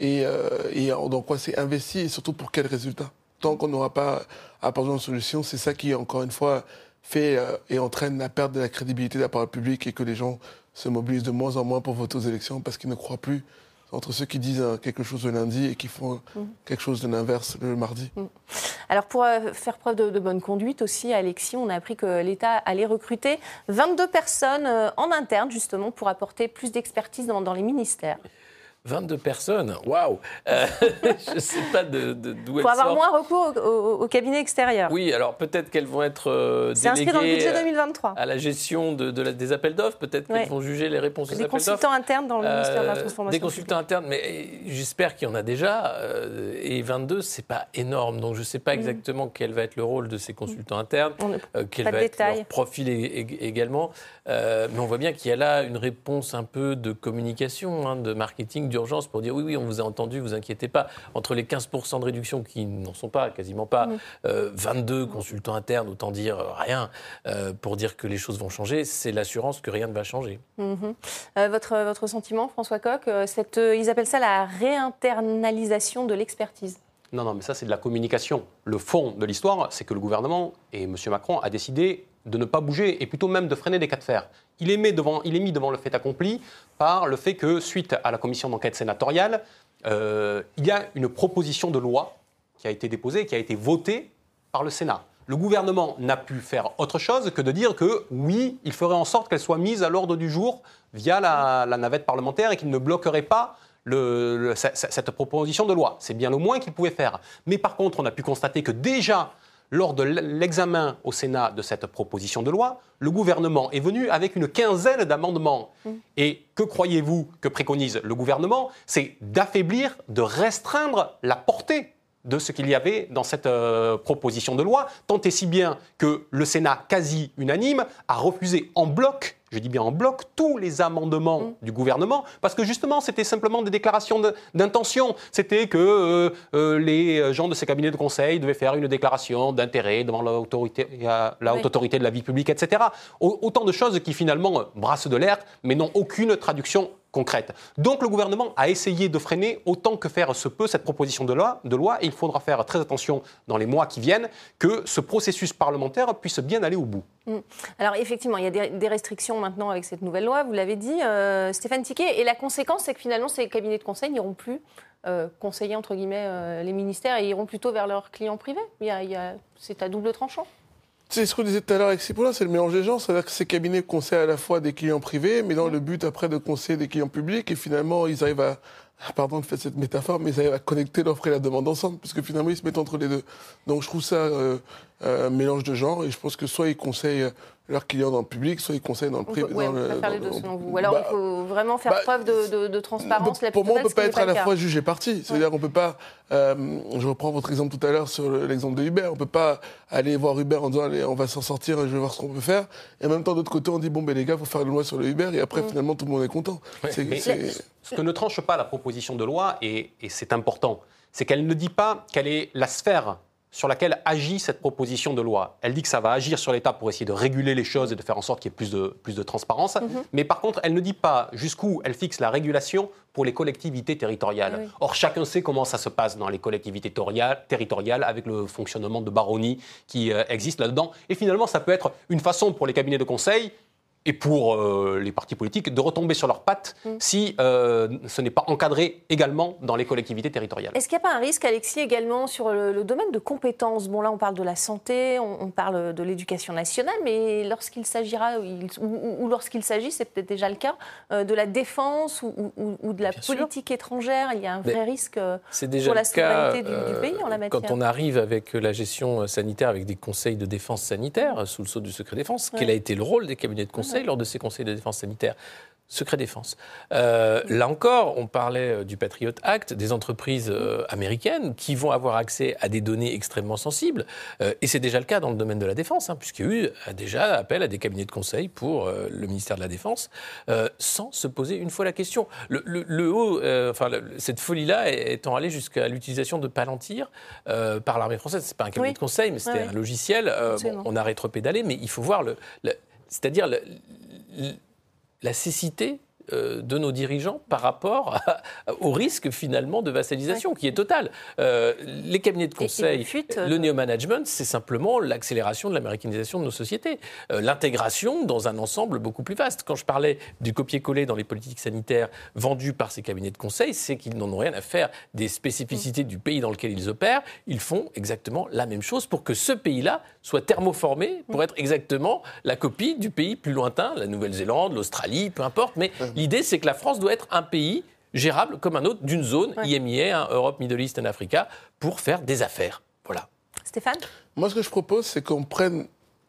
et, euh, dans quoi c'est investi et surtout pour quel résultat? Tant qu'on n'aura pas apporté une solution, c'est ça qui, encore une fois, fait euh, et entraîne la perte de la crédibilité de la parole publique et que les gens se mobilisent de moins en moins pour voter aux élections parce qu'ils ne croient plus entre ceux qui disent euh, quelque chose le lundi et qui font mm. quelque chose de l'inverse le mardi. Mm. Alors pour faire preuve de, bonne conduite aussi, Alexis, on a appris que l'État allait recruter 22 personnes en interne justement pour apporter plus d'expertise dans les ministères. 22 personnes, waouh euh, *laughs* Je ne sais pas d'où de, Pour avoir moins recours au, cabinet extérieur. Oui, alors peut-être qu'elles vont être euh, C'est inscrit dans le budget 2023. À la gestion de, des appels d'offres, peut-être qu'elles vont juger les réponses aux appels d'offres. Des consultants internes dans le ministère de la euh, Transformation. Des consultants internes, mais j'espère qu'il y en a déjà. et 22, c'est pas énorme, donc je ne sais pas mm. exactement quel va être le rôle de ces consultants internes, quel va être leur profil également. mais on voit bien qu'il y a là une réponse un peu de communication, hein, de marketing d'urgence pour dire oui, oui, on vous a entendu, vous inquiétez pas. Entre les 15% de réduction qui n'en sont pas, quasiment pas, 22 euh, consultants internes, autant dire euh, rien, euh, pour dire que les choses vont changer, c'est l'assurance que rien ne va changer. Mhm. votre, votre sentiment, François Coq, cette, ils appellent ça la réinternalisation de l'expertise. Non, non, mais ça, c'est de la communication. Le fond de l'histoire, c'est que le gouvernement et M. Macron a décidé de ne pas bouger et plutôt même de freiner des cas de fer. Il est, mis devant, le fait accompli par le fait que, suite à la commission d'enquête sénatoriale, euh, il y a une proposition de loi qui a été déposée, qui a été votée par le Sénat. Le gouvernement n'a pu faire autre chose que de dire que oui, il ferait en sorte qu'elle soit mise à l'ordre du jour via la, navette parlementaire et qu'il ne bloquerait pas cette proposition de loi. C'est bien le moins qu'il pouvait faire. Mais par contre, on a pu constater que déjà lors de l'examen au Sénat de cette proposition de loi, le gouvernement est venu avec une quinzaine d'amendements. Mmh. Et que croyez-vous que préconise le gouvernement? C'est d'affaiblir, de restreindre la portée de ce qu'il y avait dans cette euh, proposition de loi, tant et si bien que le Sénat quasi unanime a refusé en bloc je dis bien en bloc, tous les amendements mm. du gouvernement, parce que justement, c'était simplement des déclarations d'intention. C'était que euh, euh, les gens de ces cabinets de conseil devaient faire une déclaration d'intérêt devant la, haute autorité de la vie publique, etc. Autant de choses qui finalement brassent de l'air, mais n'ont aucune traduction concrètes. Donc le gouvernement a essayé de freiner autant que faire se peut cette proposition de loi, de loi et il faudra faire très attention dans les mois qui viennent que ce processus parlementaire puisse bien aller au bout. Mm. Alors effectivement, il y a des, restrictions maintenant avec cette nouvelle loi, vous l'avez dit, euh, Stéphane Tiquet, et la conséquence, c'est que finalement, ces cabinets de conseil n'iront plus euh, conseiller, entre guillemets, euh, les ministères et iront plutôt vers leurs clients privés. c'est à double tranchant. C'est ce qu'on disait tout à l'heure avec Cipollin, c'est le mélange des gens. C'est-à-dire que ces cabinets conseillent à la fois des clients privés, mais dans le but après de conseiller des clients publics. Et finalement, ils arrivent à, pardon de faire cette métaphore, mais ils arrivent à connecter l'offre et la demande ensemble, parce que finalement, ils se mettent entre les deux. Donc je trouve ça euh, un mélange de genres, et je pense que soit ils conseillent leurs clients dans le public, soit ils conseillent dans le privé. Oui, on peut faire les deux selon vous. alors bah, il faut vraiment faire bah, preuve de, transparence. pour moi, on ne peut pas être à la fois juge et parti. C'est-à-dire qu'on ne peut pas, euh, je reprends votre exemple tout à l'heure sur l'exemple de Uber, on ne peut pas aller voir Uber en disant allez, on va s'en sortir, je vais voir ce qu'on peut faire. Et en même temps, d'autre côté, on dit bon, ben les gars, il faut faire une loi sur le Uber, et après, mm. finalement, tout le monde est content. Ce que ne tranche pas la proposition de loi, et c'est important, c'est qu'elle ne dit pas quelle est la sphère sur laquelle agit cette proposition de loi. Elle dit que ça va agir sur l'État pour essayer de réguler les choses et de faire en sorte qu'il y ait plus de, plus de transparence. Mhm. Mais par contre, elle ne dit pas jusqu'où elle fixe la régulation pour les collectivités territoriales. Or, chacun sait comment ça se passe dans les collectivités territoriales avec le fonctionnement de baronnie qui euh, existe là-dedans. Et finalement, ça peut être une façon pour les cabinets de conseil et pour euh, les partis politiques de retomber sur leurs pattes mm. si euh, ce n'est pas encadré également dans les collectivités territoriales. Est-ce qu'il n'y a pas un risque, Alexis, également sur le, domaine de compétences? Bon, là, on parle de la santé, on, parle de l'éducation nationale, mais lorsqu'il s'agira, ou, lorsqu'il s'agit, c'est peut-être déjà le cas, euh, de la défense ou, de la politique étrangère, il y a un vrai risque pour la souveraineté du, pays en la matière. Quand on arrive avec la gestion sanitaire, avec des conseils de défense sanitaire, sous le sceau du secret défense, quel a été le rôle des cabinets de conseil lors de ces conseils de défense sanitaire secret défense. Euh, là encore, on parlait euh, du Patriot Act, des entreprises euh, américaines qui vont avoir accès à des données extrêmement sensibles. et c'est déjà le cas dans le domaine de la défense, hein, puisqu'il y a eu déjà appel à des cabinets de conseil pour le ministère de la Défense, sans se poser une fois la question. Le, haut, enfin, cette folie-là étant allée jusqu'à l'utilisation de Palantir par l'armée française. C'est pas un cabinet de conseil, mais c'était un logiciel. on a rétropédalé, mais il faut voir le c'est-à-dire la cécité euh, de nos dirigeants par rapport *laughs* au risque finalement de vassalisation qui est total. Euh, les cabinets de conseil, euh, le néo-management, c'est simplement l'accélération de l'américanisation de nos sociétés, l'intégration dans un ensemble beaucoup plus vaste. Quand je parlais du copier-coller dans les politiques sanitaires vendues par ces cabinets de conseil, c'est qu'ils n'en ont rien à faire des spécificités du pays dans lequel ils opèrent. Ils font exactement la même chose pour que ce pays-là soit thermoformé pour être exactement la copie du pays plus lointain, la Nouvelle-Zélande, l'Australie, peu importe, mais L'idée, c'est que la France doit être un pays gérable comme un autre d'une zone IMIA, hein, Europe, Middle East et Africa, pour faire des affaires. Voilà. Stéphane? Moi, ce que je propose, c'est qu'on prenne,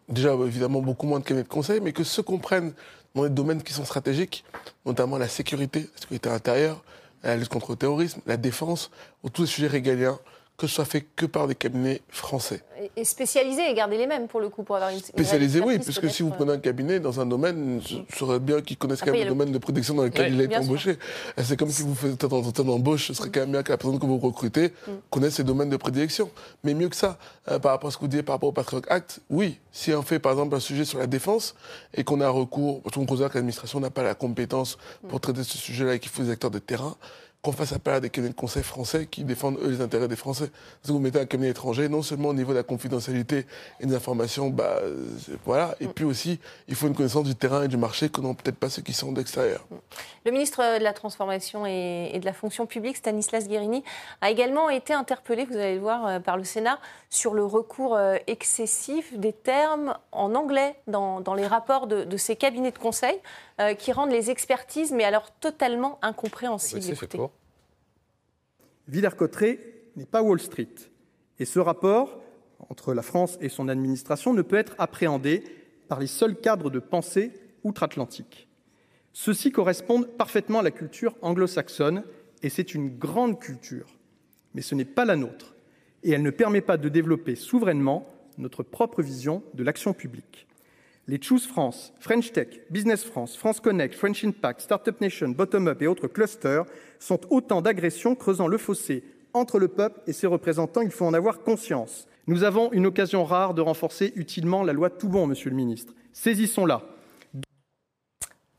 déjà évidemment beaucoup moins de cabinets de conseil, mais que ceux qu'on prenne dans les domaines qui sont stratégiques, notamment la sécurité, la sécurité intérieure, la lutte contre le terrorisme, la défense, ou tous les sujets régaliens, que ce soit fait que par des cabinets français. Et spécialisés et garder les mêmes pour le coup pour avoir une. Spécialisés, oui, puisque si vous prenez un cabinet dans un domaine, ce serait bien qu'ils connaissent quand même le domaine de protection dans lequel il a été embauché. C'est comme si vous faites un entretien d'embauche, ce serait quand même bien que la personne que vous recrutez mm. connaisse ses domaines de prédilection. Mais mieux que ça, euh, par rapport à ce que vous dites par rapport au Patriot Act, oui, si on fait par exemple un sujet sur la défense et qu'on a recours, parce qu'on considère que l'administration n'a pas la compétence pour mm. traiter ce sujet-là et qu'il faut des acteurs de terrain, qu'on fasse appel à des cabinets de conseil français qui défendent eux les intérêts des Français. Si vous mettez un cabinet étranger, non seulement au niveau de la confidentialité et des informations, bah voilà, et puis aussi il faut une connaissance du terrain et du marché que n'ont peut-être pas ceux qui sont d'extérieur. Le ministre de la Transformation et de la Fonction publique, Stanislas Guérini, a également été interpellé, vous allez le voir, euh, par le Sénat sur le recours euh, excessif des termes en anglais dans, les rapports de, ces cabinets de conseil euh, qui rendent les expertises, mais alors totalement incompréhensibles. Villers-Cotterêts n'est pas Wall Street. Et ce rapport entre la France et son administration ne peut être appréhendé par les seuls cadres de pensée outre-Atlantique. Ceux-ci correspondent parfaitement à la culture anglo-saxonne et c'est une grande culture. Mais ce n'est pas la nôtre et elle ne permet pas de développer souverainement notre propre vision de l'action publique. Les Choose France, French Tech, Business France, France Connect, French Impact, Startup Nation, Bottom Up et autres clusters sont autant d'agressions creusant le fossé entre le peuple et ses représentants. Il faut en avoir conscience. Nous avons une occasion rare de renforcer utilement la loi Toubon, Monsieur le Ministre. Saisissons-la.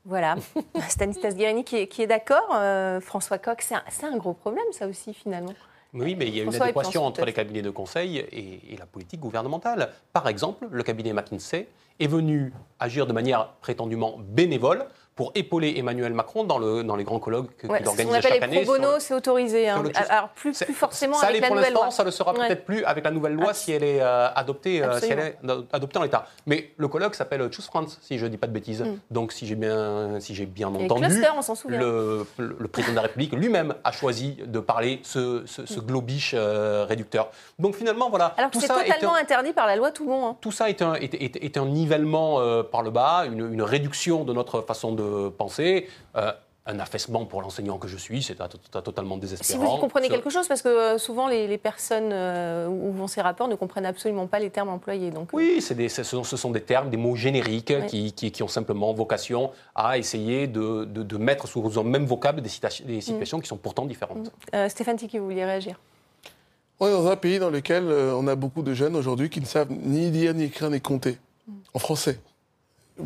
Voilà, *laughs* Stanislas Guérini qui est, qui est d'accord. Euh, François Coq, c'est un, c'est un gros problème ça aussi finalement. Oui, mais il y a une François adéquation entre les cabinets de conseil et, et la politique gouvernementale. Par exemple, le cabinet McKinsey est venu agir de manière prétendument bénévole pour épauler Emmanuel Macron dans, le, dans les grands colloques que- Ouais, qu'il ce organise chaque les année. pro bono, c'est autorisé. hein. Alors plus, plus forcément ça avec la nouvelle loi. ça le sera Ouais. peut-être plus avec la nouvelle loi si elle est euh, adoptée, euh, si elle est adoptée en l'état. Mais le colloque s'appelle Choose France, si je ne dis pas de bêtises. Mm. Donc si j'ai bien, si j'ai bien Et entendu, cluster, souvient. le, le- le président de la République lui-même a choisi de parler ce, ce, ce globish euh, réducteur. Donc finalement, voilà. Alors c'est ça est totalement un- interdit par la loi tout bon. hein. tout ça est un, est, est- est un nivellement par le bas, une, une réduction de notre façon de penser, euh, un affaissement pour l'enseignant que je suis, c'est totalement Si désespérant. vous y comprenez quelque chose, parce que euh, souvent les, les personnes euh, où vont ces rapports ne comprennent absolument pas les termes employés. Donc, euh, Oui, c'est des- ce, sont, ce sont des termes, des mots génériques Oui. qui, qui- qui ont simplement vocation à essayer de, de- de mettre sous un même vocable des, cita- des situations qui sont pourtant différentes. euh, Stéphane Tiki, vous vouliez réagir? On est dans un pays dans lequel on a beaucoup de jeunes aujourd'hui qui ne savent ni lire, ni écrire, ni compter en français.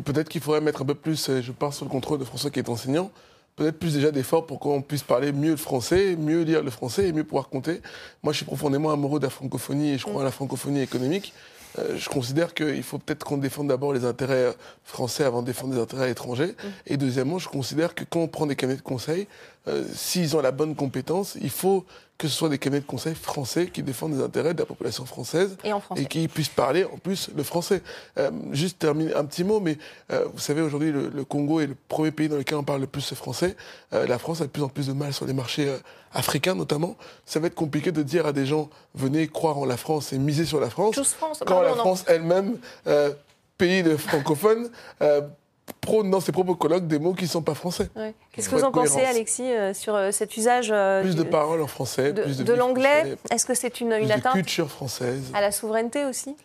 Peut-être qu'il faudrait mettre un peu plus, euh, je pars sur le contrôle de François qui est enseignant, peut-être plus déjà d'efforts pour qu'on puisse parler mieux le français, mieux lire le français et mieux pouvoir compter. Moi, je suis profondément amoureux de la francophonie et je crois à la francophonie économique. Euh, je considère qu'il faut peut-être qu'on défende d'abord les intérêts euh, français avant de défendre les intérêts étrangers. Et deuxièmement, je considère que quand on prend des cabinets de conseil, euh, s'ils ont la bonne compétence, il faut que ce soit des cabinets de conseil français qui défendent les intérêts de la population française Et en français. et qui puissent parler en plus le français. Euh, juste terminer un petit mot, mais euh, vous savez aujourd'hui le, le Congo est le premier pays dans lequel on parle le plus français. Euh, la France a de plus en plus de mal sur les marchés euh, africains notamment. Ça va être compliqué de dire à des gens venez croire en la France et miser sur la France France. quand la non. France elle-même, euh, pays de francophones, euh, prône dans ses propres colloques des mots qui ne sont pas français. Ouais. Qu'est-ce que vous en pensez. Alexis, euh, sur euh, cet usage euh, Plus de paroles en français, de, plus de, de vif l'anglais Est-ce que c'est une, une atteinte culture française. à la souveraineté aussi?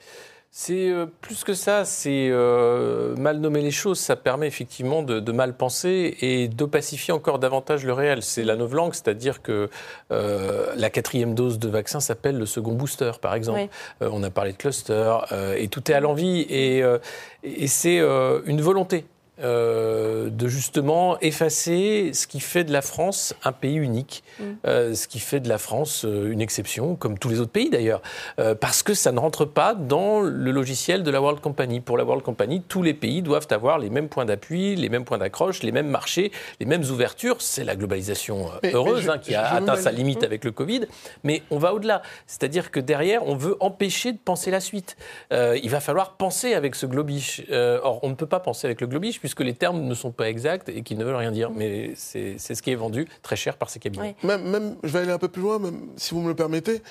C'est euh, plus que ça, c'est euh, mal nommer les choses. Ça permet effectivement de, de mal penser et d'opacifier encore davantage le réel. C'est la novlangue, c'est-à-dire que euh, la quatrième dose de vaccin s'appelle le second booster, par exemple. Oui. Euh, on a parlé de cluster euh, et tout est à l'envie et, euh, et c'est euh, une volonté. Euh, de justement effacer ce qui fait de la France un pays unique, Mm. euh, ce qui fait de la France euh, une exception, comme tous les autres pays d'ailleurs, euh, parce que ça ne rentre pas dans le logiciel de la World Company. Pour la World Company, tous les pays doivent avoir les mêmes points d'appui, les mêmes points d'accroche, les mêmes marchés, les mêmes ouvertures. C'est la globalisation Mais- heureuse mais je- hein, qui a atteint sa limite avec le Covid, mais on va au-delà. C'est-à-dire que derrière, on veut empêcher de penser la suite. Euh, il va falloir penser avec ce globish. Euh, or, on ne peut pas penser avec le globish puisque les termes ne sont pas exacts et qu'ils ne veulent rien dire. Mais c'est c'est ce qui est vendu très cher par ces cabinets. Oui. Même, même, je vais aller un peu plus loin, même si vous me le permettez.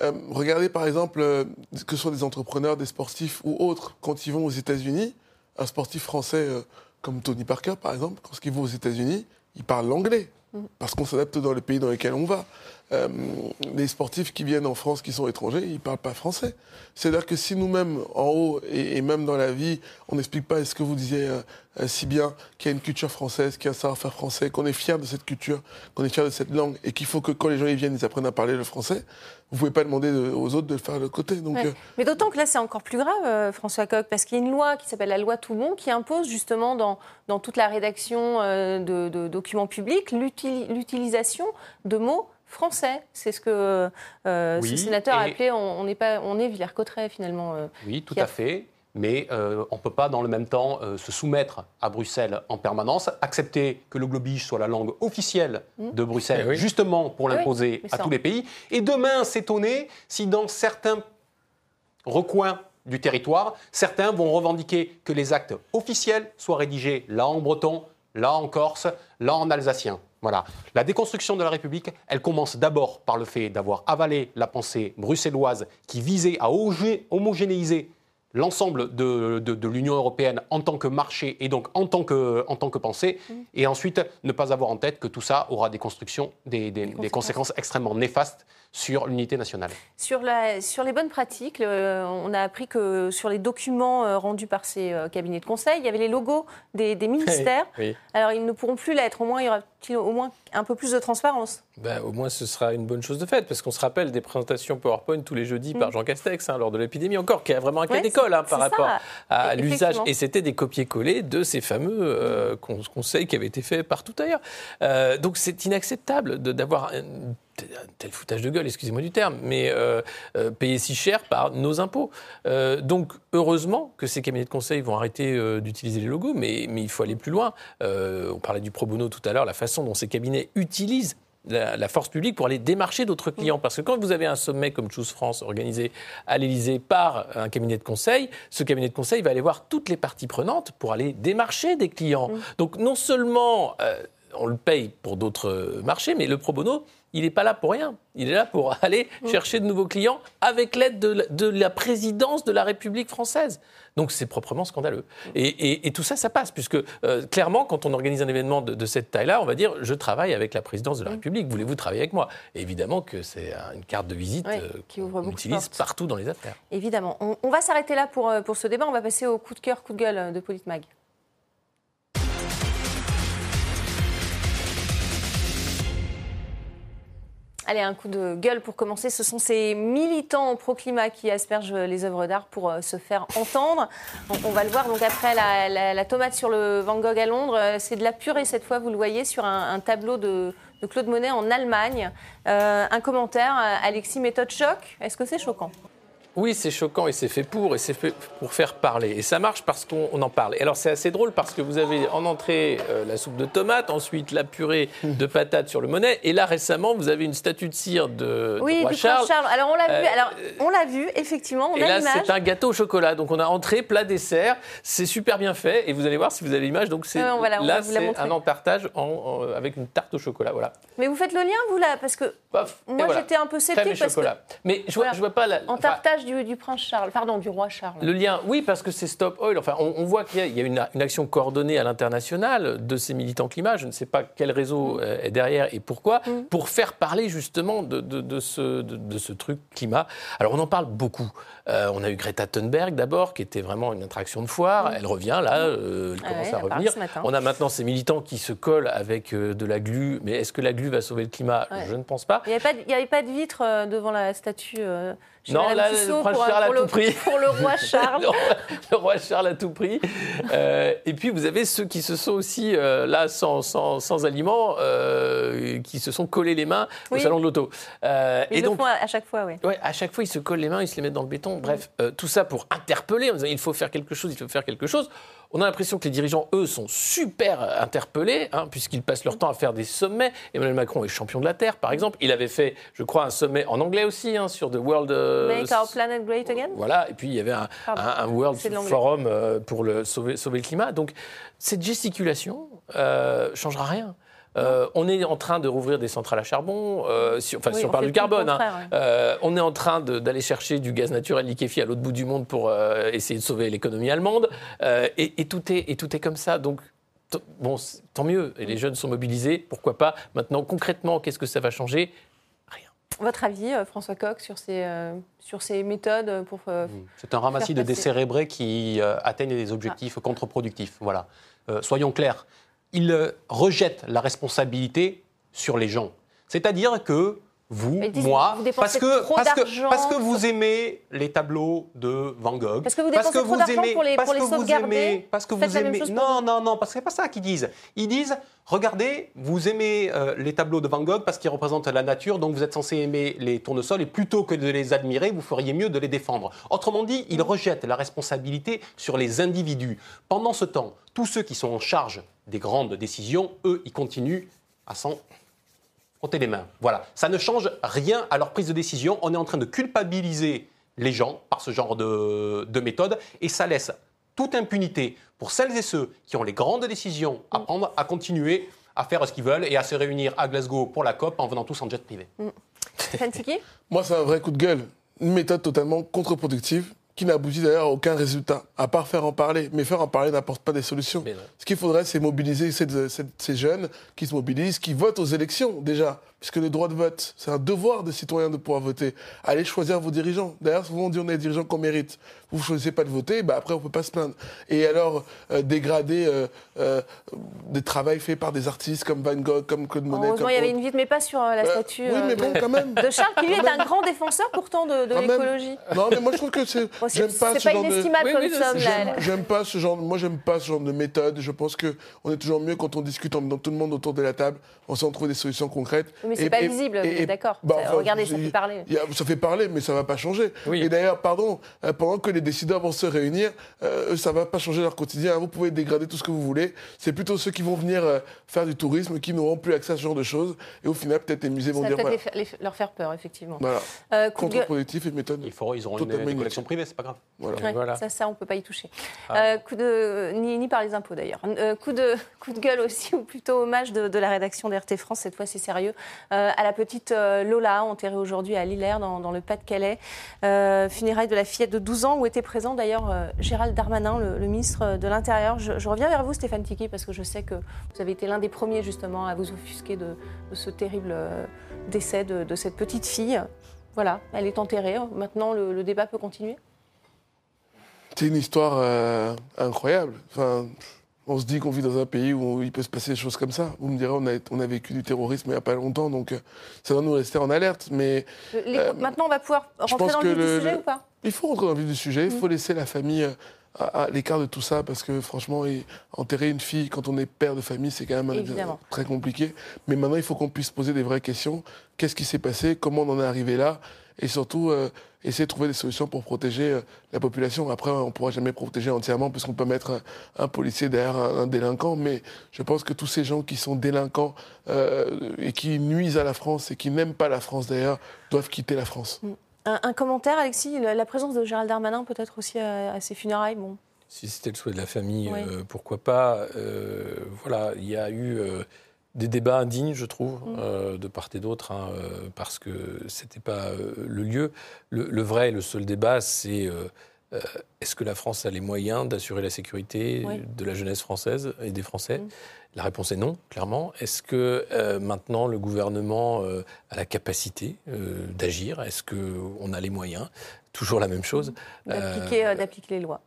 Euh, regardez par exemple euh, que ce soit des entrepreneurs, des sportifs ou autres, quand ils vont aux États-Unis, un sportif français euh, comme Tony Parker par exemple, quand il va aux États-Unis, il parle l'anglais parce qu'on s'adapte dans le pays dans lequel on va. Euh, les sportifs qui viennent en France, qui sont étrangers, ils ne parlent pas français. C'est-à-dire que si nous-mêmes, en haut et, et même dans la vie, on n'explique pas, est-ce que vous disiez euh, euh, si bien, qu'il y a une culture française, qu'il y a un savoir-faire français, qu'on est fier de cette culture, qu'on est fier de cette langue, et qu'il faut que quand les gens y viennent, ils apprennent à parler le français, vous pouvez pas demander de- aux autres de le faire de l'autre côté. Donc, Ouais. euh, Mais d'autant que là, c'est encore plus grave, François Coq, parce qu'il y a une loi qui s'appelle la loi Toulon qui impose justement dans, dans toute la rédaction de, de documents publics l'uti- l'utilisation de mots français. C'est ce que euh, Oui, ce sénateur a appelé on, on est pas on est Villers-Cotterêts finalement. euh. Oui, tout a- à fait. Mais euh, on ne peut pas, dans le même temps, euh, se soumettre à Bruxelles en permanence, accepter que le globish soit la langue officielle de Bruxelles, Eh oui. justement pour Oui, l'imposer à tous les pays, et demain s'étonner si dans certains recoins du territoire, certains vont revendiquer que les actes officiels soient rédigés là en breton, là en corse, là en alsacien. Voilà. La déconstruction de la République, elle commence d'abord par le fait d'avoir avalé la pensée bruxelloise qui visait à homogé- homogénéiser l'ensemble de, de- de l'Union européenne en tant que marché et donc en tant que, en tant que pensée, et ensuite ne pas avoir en tête que tout ça aura des constructions, des, des- des conséquences. conséquences extrêmement néfastes sur l'unité nationale. Sur, la, sur les bonnes pratiques, on a appris que sur les documents euh, rendus par ces euh, cabinets de conseil, il y avait les logos des, des *laughs* ministères. Oui. Alors ils ne pourront plus l'être. Au moins, il y aura-t-il au moins un peu plus de transparence. Ben, au moins, ce sera une bonne chose de faite, parce qu'on se rappelle des présentations PowerPoint tous les jeudis par Jean Castex, hein, lors de l'épidémie encore, qui a vraiment un cas Mm. Ouais, d'école. hein, par rapport ça. à Et- l'usage. Et c'était des copier-coller de ces fameux euh, con- conseils qui avaient été faits partout ailleurs. Euh, donc c'est inacceptable d'avoir tel foutage de gueule, excusez-moi du terme, mais euh, euh, payé si cher par nos impôts. Euh, donc heureusement que ces cabinets de conseil vont arrêter euh, d'utiliser les logos, mais, mais il faut aller plus loin. Euh, on parlait du pro bono tout à l'heure, la façon dont ces cabinets utilisent la, la force publique pour aller démarcher d'autres clients. Parce que quand vous avez un sommet comme Choose France organisé à l'Élysée par un cabinet de conseil, ce cabinet de conseil va aller voir toutes les parties prenantes pour aller démarcher des clients. Donc non seulement euh, on le paye pour d'autres euh, marchés, mais le pro bono, il n'est pas là pour rien. Il est là pour *laughs* aller chercher de nouveaux clients avec l'aide de, la- de la présidence de la République française. Donc c'est proprement scandaleux. Et, et- et tout ça, ça passe, puisque euh, clairement, quand on organise un événement de, de cette taille-là, on va dire je travaille avec la présidence de la République. Voulez-vous travailler avec moi? Et Évidemment que c'est un- une carte de visite euh, qui ouvre qu'on utilise partout dans les affaires. Évidemment. On, on va s'arrêter là pour, euh, pour ce débat. On va passer au coup de cœur, coup de gueule de Politmag. Allez, un coup de gueule pour commencer. Ce sont ces militants pro-climat qui aspergent les œuvres d'art pour euh, se faire entendre. On, va le voir donc après la, tomate sur le Van Gogh à Londres. euh, C'est de la purée cette fois, vous le voyez, sur un, tableau de, de Claude Monet en Allemagne. Euh, un commentaire, Alexis, méthode choc. Est-ce que c'est choquant? Oui, c'est choquant et c'est fait pour, et c'est fait pour faire parler. Et ça marche parce qu'on on en parle. Et alors c'est assez drôle parce que vous avez en entrée euh, la soupe de tomate, ensuite la purée de patates sur le monnaie, et là récemment vous avez une statue de cire de, de Oui, roi du Charles. Charles. Alors on l'a vu. Euh, Alors on l'a vu. Effectivement, on Et a là, c'est un gâteau au chocolat. Donc, on a entrée, plat, dessert. C'est super bien fait. Et vous allez voir si vous avez l'image. Donc, c'est va là, c'est un empartage en, en- avec une tarte au chocolat. Voilà. Mais vous faites le lien, vous là, parce que moi voilà. j'étais un peu sceptique parce que chocolat. Mais je vois, Voilà. je vois pas la. en enfin, du, du prince Charles, pardon, du roi Charles. Le lien, oui, parce que c'est Stop Oil. Enfin, on, on voit qu'il y a, il y a une, une action coordonnée à l'international de ces militants climat. Je ne sais pas quel réseau euh, est derrière et pourquoi, Mm. pour faire parler justement de, de- de ce, de, de ce truc climat. Alors, on en parle beaucoup. Euh, on a eu Greta Thunberg d'abord, qui était vraiment une attraction de foire. Elle revient là, euh, elle Mm. Ah commence ouais, à a revenir. On a maintenant ces militants qui se collent avec euh, de la glu. Mais est-ce que la glu va sauver le climat? Ouais. Je ne pense pas. Il n'y avait, pas de- de vitre devant la statue. Non, là, le prince pour, Charles a pour tout le, pris. pour le roi *laughs* Charles. le, roi, le roi Charles a tout pris. Et puis vous avez ceux qui se sont aussi, là, sans, sans, sans aliments, qui se sont collés les mains au salon de l'auto. Ils et le donc, font à, à chaque fois, oui. ouais, à chaque fois, ils se collent les mains, ils se les mettent dans le béton. Bref, euh, tout ça pour interpeller, en disant il faut faire quelque chose, il faut faire quelque chose. On a l'impression que les dirigeants, eux, sont super interpellés, hein, puisqu'ils passent leur temps à faire des sommets. Emmanuel Macron est champion de la Terre, par exemple. Il avait fait, je crois, un sommet en anglais aussi, hein, sur The World... euh, Make our planet great again? voilà, et puis il y avait un, Pardon. un- un World. Forum euh, pour le sauver, sauver le climat. Donc cette gesticulation euh, changera rien. Euh, on est en train de rouvrir des centrales à charbon, euh, si, enfin Oui, si on, on parle du carbone. hein. ouais. Euh, on est en train d'aller chercher du gaz naturel liquéfié à l'autre bout du monde pour euh, essayer de sauver l'économie allemande. Euh, et, et tout est, et tout est comme ça. Donc bon, tant mieux. Et les jeunes sont mobilisés, pourquoi pas? Maintenant, concrètement, qu'est-ce que ça va changer? Votre avis, François Coq, sur ces, euh, sur ces méthodes pour. euh, C'est un ramassis de décérébrés qui euh, atteignent des objectifs contre-productifs. Voilà. Euh, soyons clairs, ils euh, rejettent la responsabilité sur les gens. C'est-à-dire que vous, moi, vous parce que, trop parce, que, parce que vous aimez les tableaux de Van Gogh, Parce que vous dépensez trop d'argent pour les- parce pour les que vous sauvegarder, aimez, parce que vous aimez, non, non, non, parce que c'est pas ça qu'ils disent. Ils disent, regardez, vous aimez euh, les tableaux de Van Gogh parce qu'ils représentent la nature, donc vous êtes censé aimer les tournesols et plutôt que de les admirer, vous feriez mieux de les défendre. Autrement dit, ils rejettent la responsabilité sur les individus. Pendant ce temps, tous ceux qui sont en charge des grandes décisions, eux, ils continuent à s'en frotter les mains. Voilà, ça ne change rien à leur prise de décision. On est en train de culpabiliser les gens par ce genre de, de méthode et ça laisse toute impunité pour celles et ceux qui ont les grandes décisions à prendre à continuer à faire ce qu'ils veulent et à se réunir à Glasgow pour la COP en venant tous en jet privé. Tiki *laughs* Moi, c'est un vrai coup de gueule. Une méthode totalement contre-productive qui n'aboutit d'ailleurs à aucun résultat, à part faire en parler. Mais faire en parler n'apporte pas des solutions. Ce qu'il faudrait, c'est mobiliser ces, ces- ces jeunes qui se mobilisent, qui votent aux élections déjà. Puisque le droit de vote, c'est un devoir de citoyen de pouvoir voter. Allez choisir vos dirigeants. D'ailleurs, souvent on dit on a des dirigeants qu'on mérite. Vous ne choisissez pas de voter, bah après on peut pas se plaindre. Et alors, euh, dégrader euh, euh, des travaux faits par des artistes comme Van Gogh, comme Claude Monet. Heureusement, il y avait une vite, mais pas sur la Euh, statue oui, mais bon, de, quand même. *laughs* de Charles, qui lui est un grand défenseur pourtant de, l'écologie. Non, mais moi je trouve que c'est. Bon, c'est j'aime pas ce pas genre de. inestimable Oui, comme oui, je somme, là. J'aime- pas ce genre. Moi, j'aime pas ce genre de méthode. Je pense que on est toujours mieux quand on discute en dans tout le monde autour de la table. On sait en trouver des solutions concrètes. Mais c'est pas et- visible, d'accord. bah, enfin, regardez, ça fait parler. a- ça fait parler, mais ça va pas changer. Oui. Et d'ailleurs, pardon, euh, pendant que les décideurs vont se réunir, euh, ça va pas changer leur quotidien. Vous pouvez dégrader tout ce que vous voulez. C'est plutôt ceux qui vont venir euh, faire du tourisme qui n'auront plus accès à ce genre de choses. Et au final, peut-être les musées Ça vont dire peut-être voilà. les leur faire peur, effectivement. Voilà. Euh, Contre-productif et méthode. Il faut, ils auront une, inutile. collections privées, c'est pas grave. Voilà. Ouais, Voilà. Ça, ça, on peut pas y toucher. Ah. Euh, coup de, ni, ni par les impôts d'ailleurs. Euh, coup, de, *laughs* coup de gueule aussi, ou plutôt hommage de, de la rédaction d'RT France, cette fois c'est sérieux, à la petite euh, Lola, enterrée aujourd'hui à Lillers, dans, le Pas-de-Calais. Euh, funérailles de la fillette de 12 ans, où était présent d'ailleurs euh, Gérald Darmanin, le, ministre de l'Intérieur. Je, reviens vers vous, Stéphane Tiki, parce que je sais que vous avez été l'un des premiers justement à vous offusquer de, ce terrible euh, décès de, cette petite fille. Voilà, elle est enterrée. Maintenant, le- débat peut continuer. C'est une histoire euh, incroyable. On se dit qu'on vit dans un pays où il peut se passer des choses comme ça. Vous me direz, on a, on a vécu du terrorisme il n'y a pas longtemps, donc euh, ça doit nous rester en alerte. Mais Les- Euh, Maintenant, on va pouvoir rentrer dans le vif du sujet le- ou pas? Il faut rentrer dans le vif du sujet. Il faut laisser la famille euh, à, à l'écart de tout ça, parce que franchement, enterrer une fille quand on est père de famille, c'est quand même Évidemment. très compliqué. Mais maintenant, il faut qu'on puisse poser des vraies questions. Qu'est-ce qui s'est passé? Comment on en est arrivé là? Et surtout, euh, essayer de trouver des solutions pour protéger euh, la population. Après, on ne pourra jamais protéger entièrement, parce qu'on peut mettre un, un policier derrière un, un délinquant. Mais je pense que tous ces gens qui sont délinquants euh, et qui nuisent à la France et qui n'aiment pas la France d'ailleurs, doivent quitter la France. un, un commentaire, Alexis La la présence de Gérald Darmanin, peut-être aussi à, à ces funérailles bon. Si c'était le souhait de la famille, Oui. euh, pourquoi pas. Euh, voilà, il y a eu euh, des débats indignes, je trouve, Mm. euh, de part et d'autre, hein, euh, parce que c'était pas euh, le lieu. Le, le vrai, le seul débat, c'est est-ce que la France a les moyens d'assurer la sécurité Oui. de la jeunesse française et des Français Mm. La réponse est non, clairement. Est-ce que euh, maintenant le gouvernement euh, a la capacité euh, d'agir? Est-ce qu'on a les moyens? Toujours la même chose. Euh, d'appliquer les lois.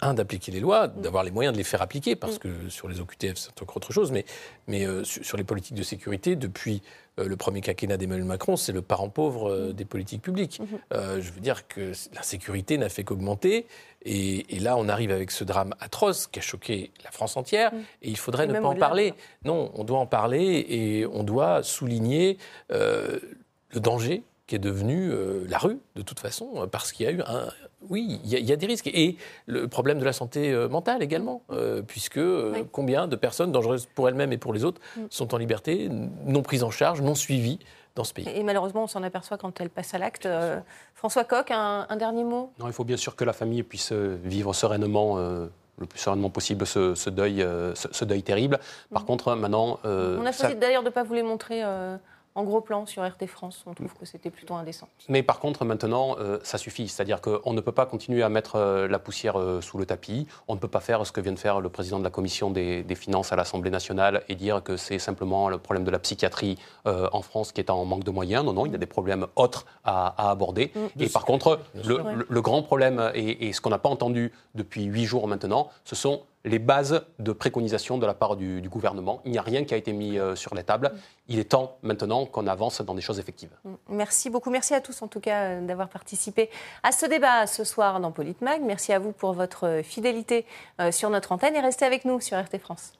Un, d'appliquer les lois, d'avoir les moyens de les faire appliquer, parce que sur les OQTF, c'est encore autre chose, mais, mais euh, sur, sur les politiques de sécurité, depuis euh, le premier quinquennat d'Emmanuel Macron, c'est le parent pauvre euh, des politiques publiques. Euh, je veux dire que l'insécurité n'a fait qu'augmenter, et, et là, on arrive avec ce drame atroce qui a choqué la France entière, et il faudrait Et ne pas en parler. Non, on doit en parler, et on doit souligner le danger qui est devenu la rue, de toute façon, parce qu'il y a eu un... Oui, il y, a- il y a des risques. Et le problème de la santé euh, mentale également, euh, puisque euh, Oui. combien de personnes dangereuses pour elles-mêmes et pour les autres Mm. sont en liberté, non prises en charge, non suivies dans ce pays. Et, et malheureusement, on s'en aperçoit quand elle passe à l'acte. Euh, François Coq, un, un dernier mot? Non, il faut bien sûr que la famille puisse vivre sereinement, euh, le plus sereinement possible, ce, ce deuil, euh, ce, ce deuil terrible. Par contre, maintenant, euh, On a ça- choisi d'ailleurs de ne pas vous les montrer euh, en gros plan sur RT France. On trouve que c'était plutôt indécent. Mais par contre, maintenant, euh, ça suffit. C'est-à-dire qu'on ne peut pas continuer à mettre euh, la poussière euh, sous le tapis. On ne peut pas faire ce que vient de faire le président de la commission des, des finances à l'Assemblée nationale et dire que c'est simplement le problème de la psychiatrie euh, en France qui est en manque de moyens. Non, non, il y a des problèmes autres à, à aborder. Mm. Et par contre, le, sûr. le- le grand problème, et, et ce qu'on n'a pas entendu depuis huit jours maintenant, ce sont les bases de préconisation de la part du, gouvernement. Il n'y a rien qui a été mis euh, sur la table. Il est temps maintenant qu'on avance dans des choses effectives. Merci beaucoup. Merci à tous en tout cas euh, d'avoir participé à ce débat ce soir dans Politmag. Merci à vous pour votre euh, fidélité sur notre antenne et restez avec nous sur RT France.